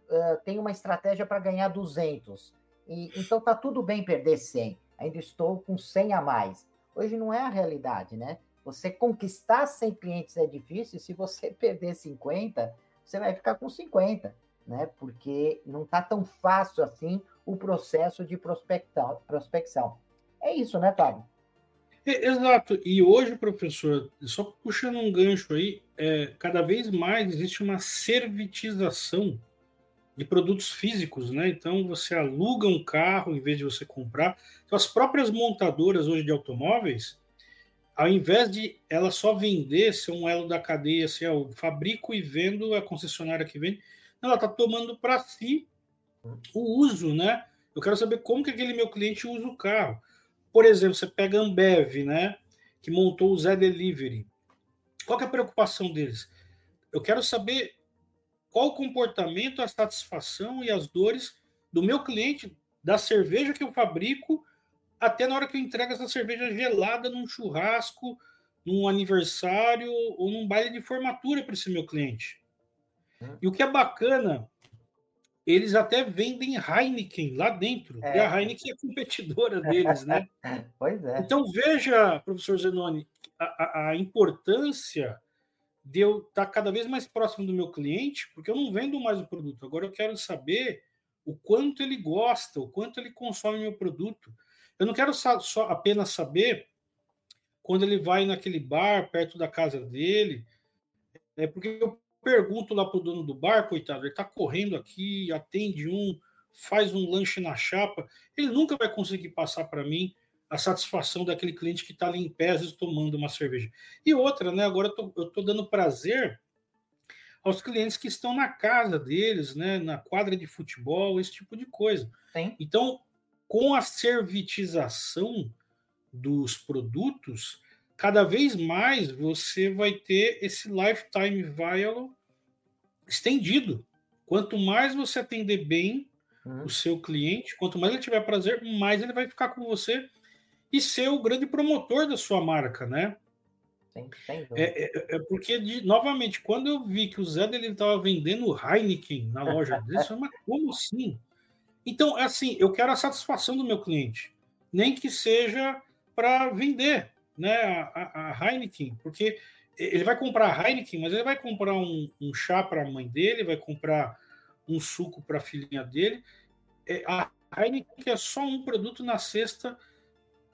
tenho uma estratégia para ganhar 200. E, então tá tudo bem perder 100. Ainda estou com 100 a mais. Hoje não é a realidade, né? Você conquistar 100 clientes é difícil. Se você (laughs) perder 50, você vai ficar com 50, né? Porque não tá tão fácil assim o processo de prospecção. É isso, né, Fábio? Exato. E hoje, professor, só puxando um gancho aí, é, cada vez mais existe uma servitização de produtos físicos, né? Então você aluga um carro em vez de você comprar. Então, as próprias montadoras hoje de automóveis, ao invés de ela só vender, ser um elo da cadeia, assim, eu fabrico e vendo, a concessionária que vende, ela está tomando para si o uso, né? Eu quero saber como que aquele meu cliente usa o carro. Por exemplo, você pega a Ambev, né? Que montou o Zé Delivery. Qual é a preocupação deles? Eu quero saber qual o comportamento, a satisfação e as dores do meu cliente, da cerveja que eu fabrico, até na hora que eu entrego essa cerveja gelada num churrasco, num aniversário ou num baile de formatura para esse meu cliente. Hum. E o que é bacana, eles até vendem Heineken lá dentro. É. E a Heineken é competidora (laughs) deles, né? pois é. Então veja, professor Zenoni, a, a importância de eu estar cada vez mais próximo do meu cliente, porque eu não vendo mais o produto. Agora eu quero saber o quanto ele gosta, o quanto ele consome meu produto. Eu não quero só apenas saber quando ele vai naquele bar perto da casa dele, é porque eu pergunto lá para o dono do bar, coitado, ele está correndo aqui, atende um, faz um lanche na chapa, ele nunca vai conseguir passar para mim a satisfação daquele cliente que está ali em pé, às vezes tomando uma cerveja. E outra, né? Agora eu estou dando prazer aos clientes que estão na casa deles, né? Na quadra de futebol, esse tipo de coisa. Sim. Então, com a servitização dos produtos, cada vez mais você vai ter esse lifetime value estendido. Quanto mais você atender bem uhum. o seu cliente, quanto mais ele tiver prazer, mais ele vai ficar com você e ser o grande promotor da sua marca, né? Sim, é, é, é, porque, de, novamente, quando eu vi que o Zé dele estava vendendo Heineken na loja (laughs) dele, eu falei, mas como assim? Então, é assim, eu quero a satisfação do meu cliente, nem que seja para vender né, a, a, Heineken, porque ele vai comprar a Heineken, mas ele vai comprar um, um chá para a mãe dele, vai comprar um suco para a filhinha dele. É, a Heineken é só um produto na cesta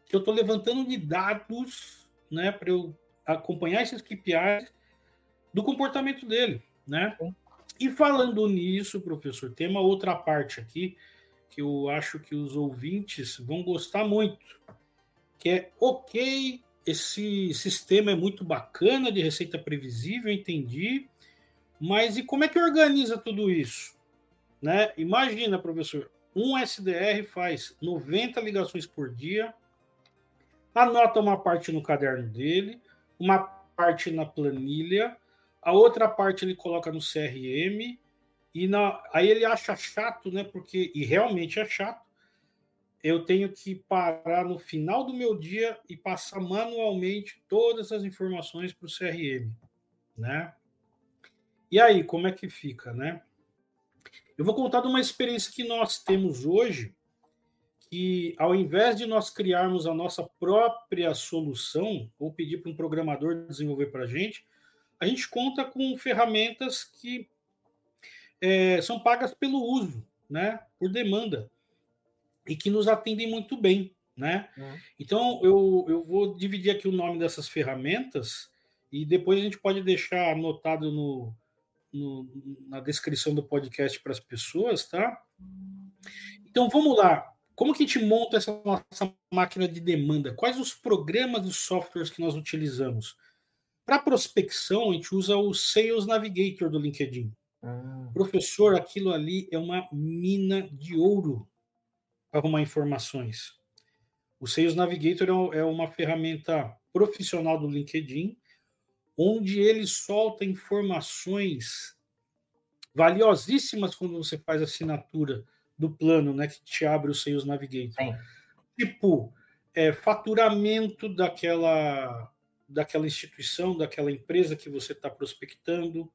que eu estou levantando de dados né, para eu acompanhar esses KPIs do comportamento dele. Né? E falando nisso, professor, tem uma outra parte aqui que eu acho que os ouvintes vão gostar muito, que é ok, esse sistema é muito bacana de receita previsível, entendi, mas e como é que organiza tudo isso? Né? Imagina, professor, um SDR faz 90 ligações por dia, anota uma parte no caderno dele, uma parte na planilha, a outra parte ele coloca no CRM, e na, aí ele acha chato, né? Porque, e realmente é chato, eu tenho que parar no final do meu dia e passar manualmente todas as informações para o CRM, né? E aí, como é que fica, né? Eu vou contar de uma experiência que nós temos hoje que ao invés de nós criarmos a nossa própria solução ou pedir para um programador desenvolver para a gente, a gente conta com ferramentas que é, são pagas pelo uso, né, por demanda, e que nos atendem muito bem. Né? Uhum. Então, eu, eu vou dividir aqui o nome dessas ferramentas e depois a gente pode deixar anotado no, no na descrição do podcast para as pessoas, tá? Então, vamos lá. Como que a gente monta essa nossa máquina de demanda? Quais os programas e softwares que nós utilizamos? Para prospecção, a gente usa o Sales Navigator do LinkedIn. Ah. Professor, aquilo ali é uma mina de ouro arrumar informações. O Sales Navigator é, é uma ferramenta profissional do LinkedIn, onde ele solta informações valiosíssimas quando você faz assinatura do plano, né, que te abre o Sales Navigator. Sim. Tipo, é, faturamento daquela, daquela instituição, daquela empresa que você está prospectando,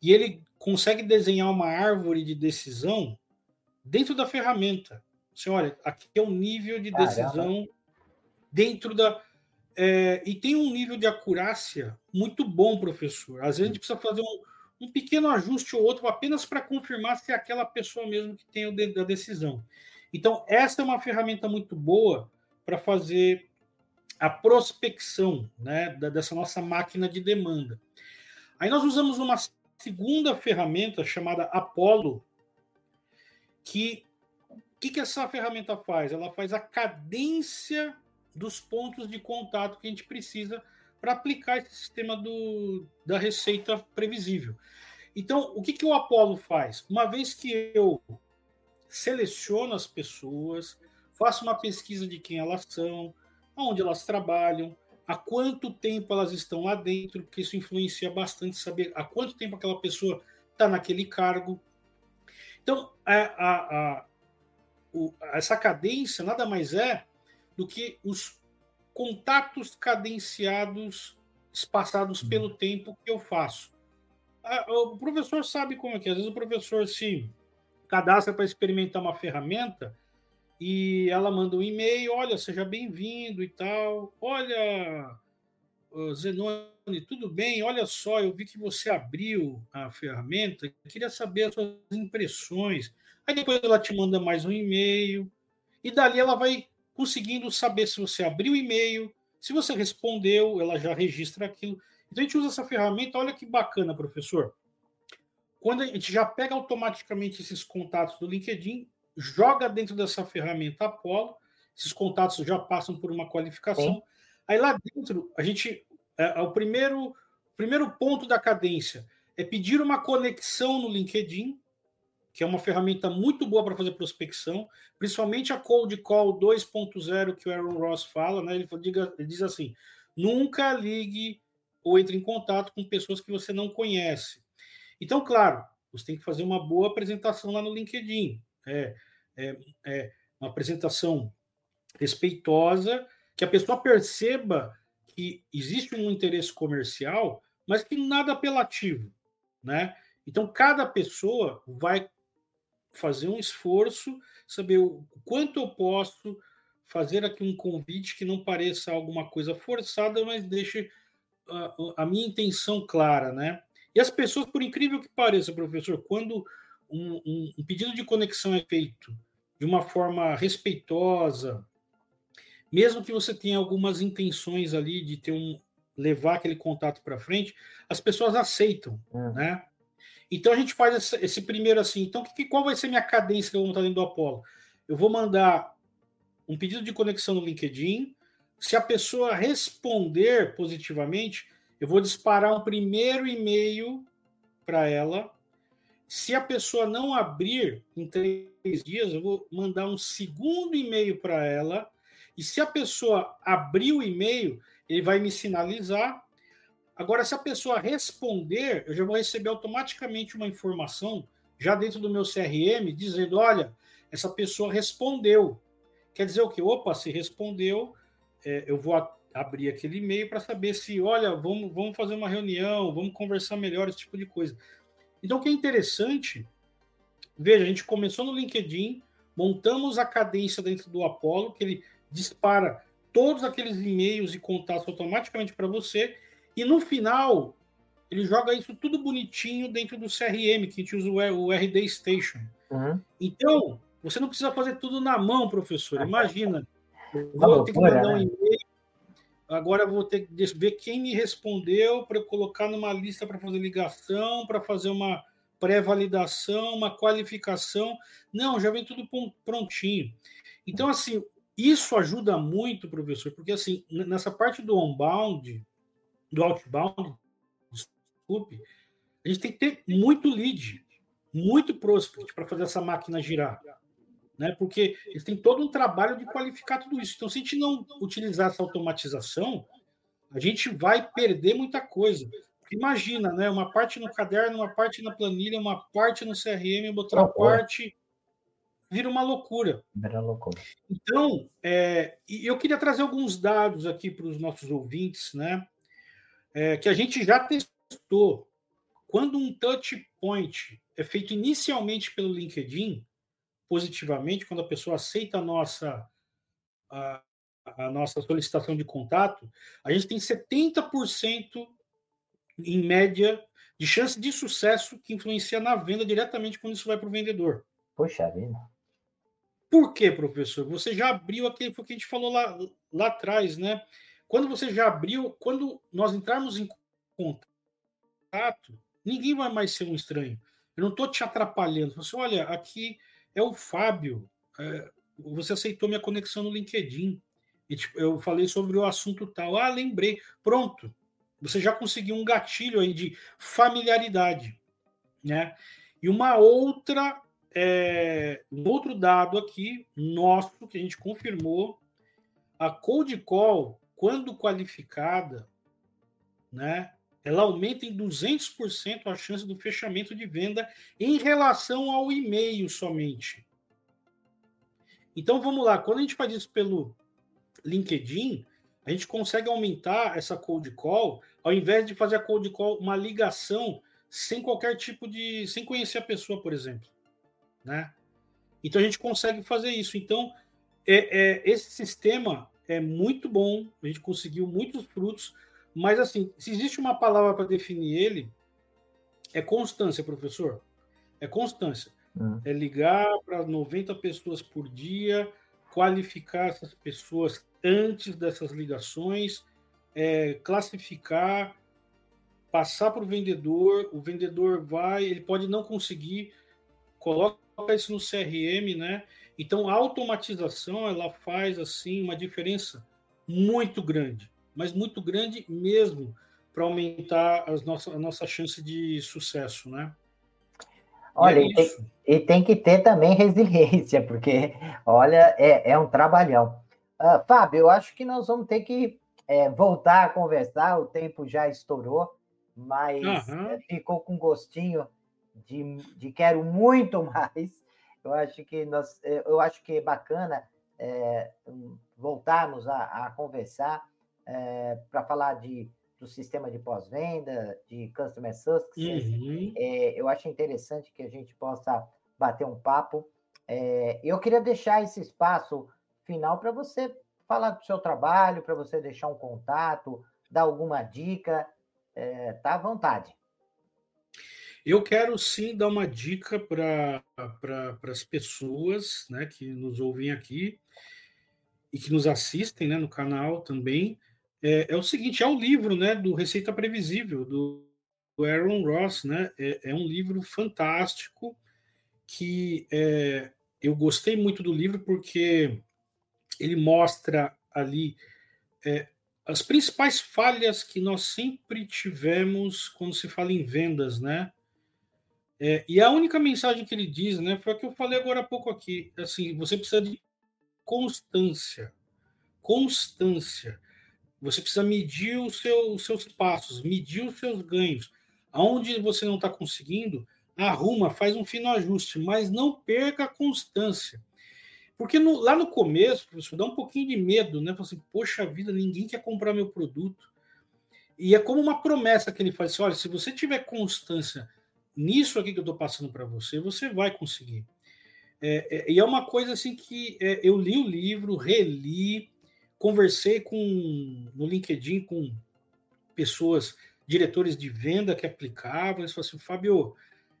e ele consegue desenhar uma árvore de decisão dentro da ferramenta. Você olha, aqui é o um nível de decisão Caramba. dentro da. É, e tem um nível de acurácia muito bom, professor. Às vezes a gente precisa fazer um, um pequeno ajuste ou outro apenas para confirmar se é aquela pessoa mesmo que tem a decisão. Então, essa é uma ferramenta muito boa para fazer a prospecção né, dessa nossa máquina de demanda. Aí nós usamos uma segunda ferramenta chamada Apollo, que o que, que essa ferramenta faz? Ela faz a cadência dos pontos de contato que a gente precisa para aplicar esse sistema do, da receita previsível. Então, o que, que o Apollo faz? Uma vez que eu seleciono as pessoas, faço uma pesquisa de quem elas são, onde elas trabalham, há quanto tempo elas estão lá dentro, porque isso influencia bastante saber há quanto tempo aquela pessoa está naquele cargo. Então, a, a, a, o, essa cadência nada mais é do que os contatos cadenciados espaçados uhum. pelo tempo que eu faço. O professor sabe como é que é. Às vezes o professor se cadastra para experimentar uma ferramenta e ela manda um e-mail, olha, seja bem-vindo e tal. Olha, Zenone, tudo bem? Olha só, eu vi que você abriu a ferramenta, queria saber as suas impressões. Aí depois ela te manda mais um e-mail, e dali ela vai conseguindo saber se você abriu o e-mail, se você respondeu, ela já registra aquilo. Então a gente usa essa ferramenta, olha que bacana, professor. Quando a gente já pega automaticamente esses contatos do LinkedIn, joga dentro dessa ferramenta Apollo, esses contatos já passam por uma qualificação. Sim. Aí lá dentro, a gente. É, é o primeiro, primeiro ponto da cadência é pedir uma conexão no LinkedIn, que é uma ferramenta muito boa para fazer prospecção, principalmente a Cold Call 2.0 que o Aaron Ross fala, né? Ele, diga, ele diz assim: nunca ligue ou entre em contato com pessoas que você não conhece. Então, claro, você tem que fazer uma boa apresentação lá no LinkedIn. É, é, é uma apresentação respeitosa, que a pessoa perceba que existe um interesse comercial, mas que nada apelativo, né? Então cada pessoa vai fazer um esforço, saber o quanto eu posso fazer aqui um convite que não pareça alguma coisa forçada, mas deixe a, a minha intenção clara, né? E as pessoas, por incrível que pareça, professor, quando um, um, um pedido de conexão é feito de uma forma respeitosa, mesmo que você tenha algumas intenções ali de ter um levar aquele contato para frente, as pessoas aceitam, uhum. né? Então a gente faz esse, primeiro assim. Então, que, qual vai ser minha cadência que eu vou montar dentro do Apollo? Eu vou mandar um pedido de conexão no LinkedIn. Se a pessoa responder positivamente, eu vou disparar um primeiro e-mail para ela se a pessoa não abrir em três dias, eu vou mandar um segundo e-mail para ela. E se a pessoa abrir o e-mail, ele vai me sinalizar. Agora, se a pessoa responder, eu já vou receber automaticamente uma informação já dentro do meu CRM dizendo: olha, essa pessoa respondeu. Quer dizer o que? Opa, se respondeu, é, eu vou abrir aquele e-mail para saber se, olha, vamos, vamos fazer uma reunião, vamos conversar melhor, esse tipo de coisa. Então, o que é interessante, veja, a gente começou no LinkedIn, montamos a cadência dentro do Apollo, que ele dispara todos aqueles e-mails e contatos automaticamente para você, e no final ele joga isso tudo bonitinho dentro do CRM, que a gente usa o RD Station. Uhum. Então, você não precisa fazer tudo na mão, professor. Imagina, vou ter que mandar um né? e-mail, Agora vou ter que ver quem me respondeu para eu colocar numa lista para fazer ligação, para fazer uma pré-validação, uma qualificação. Não, já vem tudo prontinho. Então, assim, isso ajuda muito, professor, porque assim, nessa parte do onbound, do outbound, desculpe, a gente tem que ter muito lead, muito prospect para fazer essa máquina girar né? Porque eles têm todo um trabalho de qualificar tudo isso. Então, se a gente não utilizar essa automatização, a gente vai perder muita coisa. Porque imagina, né? Uma parte no caderno, uma parte na planilha, uma parte no CRM, outra parte vira uma loucura. Vira loucura. Então, é, eu queria trazer alguns dados aqui para os nossos ouvintes, né? É, que a gente já testou. Quando um touch point é feito inicialmente pelo LinkedIn, positivamente, quando a pessoa aceita a nossa, a, a nossa solicitação de contato, a gente tem 70% em média de chance de sucesso que influencia na venda diretamente quando isso vai para o vendedor. Poxa vida. Por quê, professor? Você já abriu aquele que a gente falou lá, lá atrás, né? Quando você já abriu, quando nós entrarmos em contato, ninguém vai mais ser um estranho. Eu não estou te atrapalhando. Você olha, aqui é o Fábio. É, você aceitou minha conexão no LinkedIn. E, tipo, eu falei sobre o assunto tal. Ah, lembrei. Pronto. Você já conseguiu um gatilho aí de familiaridade. Né? E uma outra, é, um outro dado aqui, nosso, que a gente confirmou, a cold call, quando qualificada, né, ela aumenta em 200% a chance do fechamento de venda em relação ao e-mail somente. Então vamos lá, quando a gente faz isso pelo LinkedIn, a gente consegue aumentar essa cold call, ao invés de fazer a cold call uma ligação sem qualquer tipo de, sem conhecer a pessoa, por exemplo, né? Então a gente consegue fazer isso. Então é, é esse sistema é muito bom, a gente conseguiu muitos frutos mas, assim, se existe uma palavra para definir ele, é constância, professor. É constância. Hum. É ligar para 90 pessoas por dia, qualificar essas pessoas antes dessas ligações, é, classificar, passar para o vendedor. O vendedor vai, ele pode não conseguir, coloca isso no CRM, né? Então, a automatização ela faz assim uma diferença muito grande mas muito grande mesmo para aumentar as a nossa chance de sucesso, né? Olha, e, é e, tem, e, tem, que ter também (laughs) resiliência, porque, olha, é, é um trabalhão. Uh, Fábio, eu acho que nós vamos ter que é, voltar a conversar, o tempo já estourou, mas uhum. ficou com gostinho de, de quero muito (laughs) mais. Eu acho que nós, é, eu acho que é bacana é, voltarmos a, a conversar é, para falar de, do sistema de pós-venda, de customer success. Uhum. É, eu acho interessante que a gente possa bater um papo. É, eu queria deixar esse espaço final para você falar do seu trabalho, para você deixar um contato, dar alguma dica. É, tá à vontade. Eu quero sim dar uma dica para pra, as pessoas né, que nos ouvem aqui e que nos assistem né, no canal também é, é, o seguinte: é o livro né, do Receita Previsível, do, do Aaron Ross. Né? É, é, um livro fantástico que é, eu gostei muito do livro porque ele mostra ali é, as principais falhas que nós sempre tivemos quando se fala em vendas, né? É, e a única mensagem que ele diz, né, foi a que eu falei agora há pouco aqui. Assim, você precisa de constância, constância. Você precisa medir os, seu, os seus passos, medir os seus ganhos. Aonde você não está conseguindo, arruma, faz um fino ajuste, mas não perca a constância. Porque no, lá no começo, professor, dá um pouquinho de medo, né? Fala assim, poxa vida, ninguém quer comprar meu produto. E é como uma promessa que ele faz assim, olha, se você tiver constância nisso aqui que eu estou passando para você, você vai conseguir. É, é, e é uma coisa assim que é, eu li o livro, reli, conversei com no LinkedIn com pessoas, diretores de venda que aplicavam, eles falaram assim, Fábio,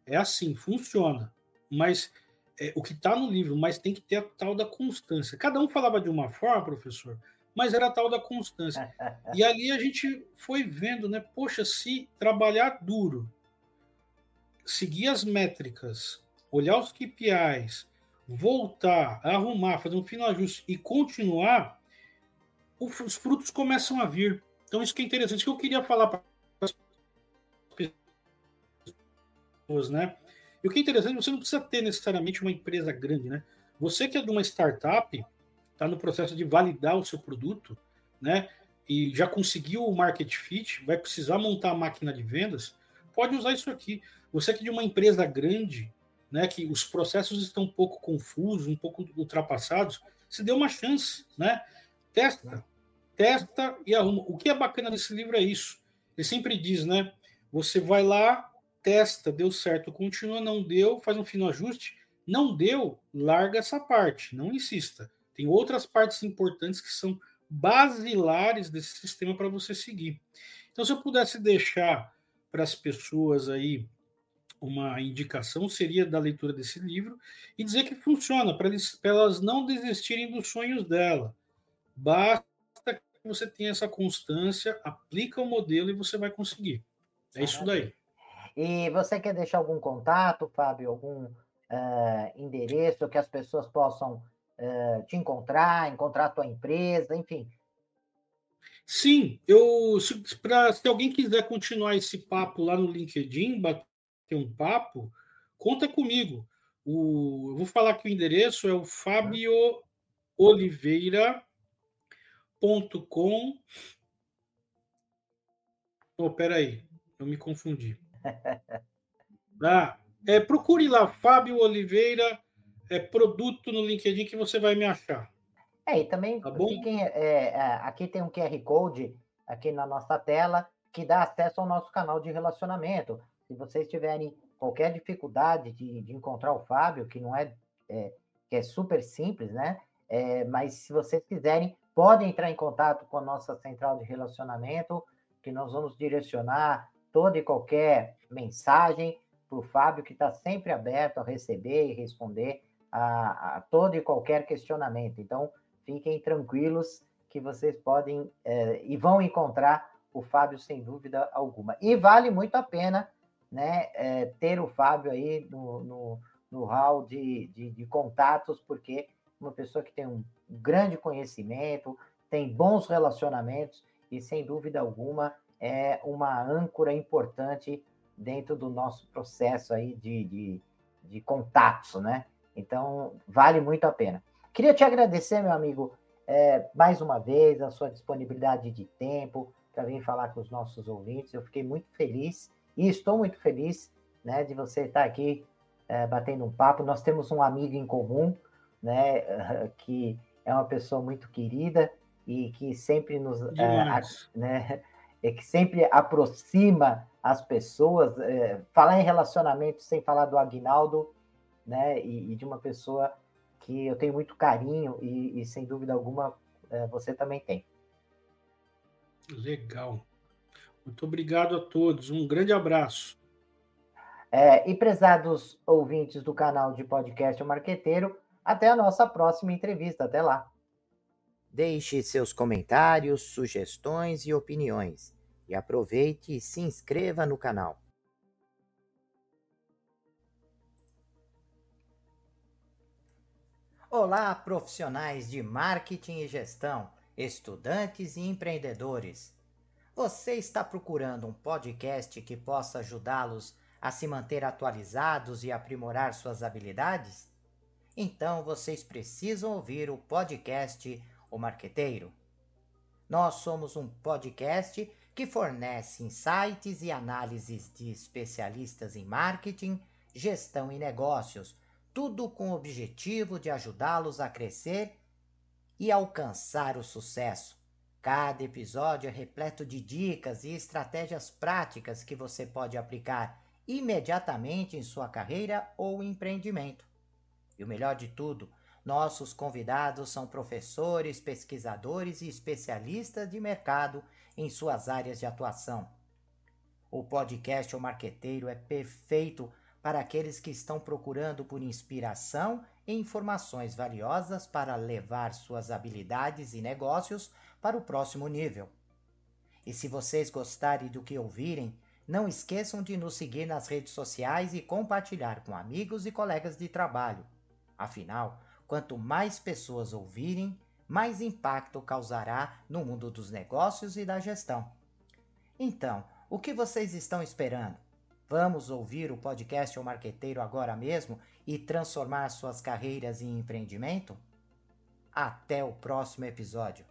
é assim, funciona, mas é, o que está no livro, mas tem que ter a tal da constância. Cada um falava de uma forma, professor, mas era a tal da constância. (laughs) e ali a gente foi vendo, né? Poxa, se trabalhar duro, seguir as métricas, olhar os KPIs, voltar, arrumar, fazer um fino ajuste e continuar, os frutos começam a vir. Então, isso que é interessante, que eu queria falar para as pessoas, né? E o que é interessante, você não precisa ter necessariamente uma empresa grande, né? Você que é de uma startup, está no processo de validar o seu produto, né? E já conseguiu o market fit, vai precisar montar a máquina de vendas, pode usar isso aqui. Você que é de uma empresa grande, né? Que os processos estão um pouco confusos, um pouco ultrapassados, se dê uma chance, né? Testa, testa e arruma. O que é bacana nesse livro é isso. Ele sempre diz, né? Você vai lá, testa, deu certo, continua, não deu, faz um fino ajuste. Não deu, larga essa parte, não insista. Tem outras partes importantes que são basilares desse sistema para você seguir. Então, se eu pudesse deixar para as pessoas aí uma indicação, seria da leitura desse livro e dizer que funciona, para elas não desistirem dos sonhos dela. Basta você tem essa constância, aplica o modelo e você vai conseguir. É isso daí. E você quer deixar algum contato, Fábio? Algum uh, endereço, que as pessoas possam uh, te encontrar, encontrar a tua empresa, enfim. Sim, eu se, pra, se alguém quiser continuar esse papo lá no LinkedIn, bater um papo, conta comigo. O, eu vou falar que o endereço é o fabiooliveira.com. Oh, peraí, eu me confundi. (laughs) Ah, é, procure lá, Fábio Oliveira, é, produto no LinkedIn que você vai me achar. É, e também tá fiquem, é, é, aqui tem um QR Code aqui na nossa tela que dá acesso ao nosso canal de relacionamento. Se vocês tiverem qualquer dificuldade de, de encontrar o Fábio, que não é, é que é super simples, né? É, mas se vocês quiserem, podem entrar em contato com a nossa central de relacionamento, que nós vamos direcionar toda e qualquer mensagem para o Fábio, que está sempre aberto a receber e responder a, a todo e qualquer questionamento. Então, fiquem tranquilos que vocês podem é, e vão encontrar o Fábio sem dúvida alguma. E vale muito a pena né, é, ter o Fábio aí no, no, no hall de, de, de, contatos, porque uma pessoa que tem um grande conhecimento, tem bons relacionamentos e, sem dúvida alguma, é uma âncora importante dentro do nosso processo aí de, de, de contatos, né? Então, vale muito a pena. Queria te agradecer, meu amigo, é, mais uma vez, a sua disponibilidade de tempo para vir falar com os nossos ouvintes. Eu fiquei muito feliz e estou muito feliz né, de você estar aqui é, batendo um papo. Nós temos um amigo em comum, né, (laughs) que é uma pessoa muito querida e que sempre nos é, né, é (laughs) que sempre aproxima as pessoas. É, falar em relacionamento sem falar do Agnaldo, né, e, e de uma pessoa que eu tenho muito carinho e, e sem dúvida alguma é, você também tem. Legal. Muito obrigado a todos. Um grande abraço. É, e prezados ouvintes do canal de podcast O Marqueteiro, até a nossa próxima entrevista. Até lá. Deixe seus comentários, sugestões e opiniões. E aproveite e se inscreva no canal. Olá, profissionais de marketing e gestão, estudantes e empreendedores. Você está procurando um podcast que possa ajudá-los a se manter atualizados e aprimorar suas habilidades? Então vocês precisam ouvir o podcast O Marqueteiro. Nós somos um podcast que fornece insights e análises de especialistas em marketing, gestão e negócios tudo com o objetivo de ajudá-los a crescer e alcançar o sucesso. Cada episódio é repleto de dicas e estratégias práticas que você pode aplicar imediatamente em sua carreira ou empreendimento. E o melhor de tudo, nossos convidados são professores, pesquisadores e especialistas de mercado em suas áreas de atuação. O podcast O Marqueteiro é perfeito para aqueles que estão procurando por inspiração e informações valiosas para levar suas habilidades e negócios para o próximo nível. E se vocês gostarem do que ouvirem, não esqueçam de nos seguir nas redes sociais e compartilhar com amigos e colegas de trabalho. Afinal, quanto mais pessoas ouvirem, mais impacto causará no mundo dos negócios e da gestão. Então, o que vocês estão esperando? Vamos ouvir o podcast O Marqueteiro agora mesmo e transformar suas carreiras em empreendimento? Até o próximo episódio.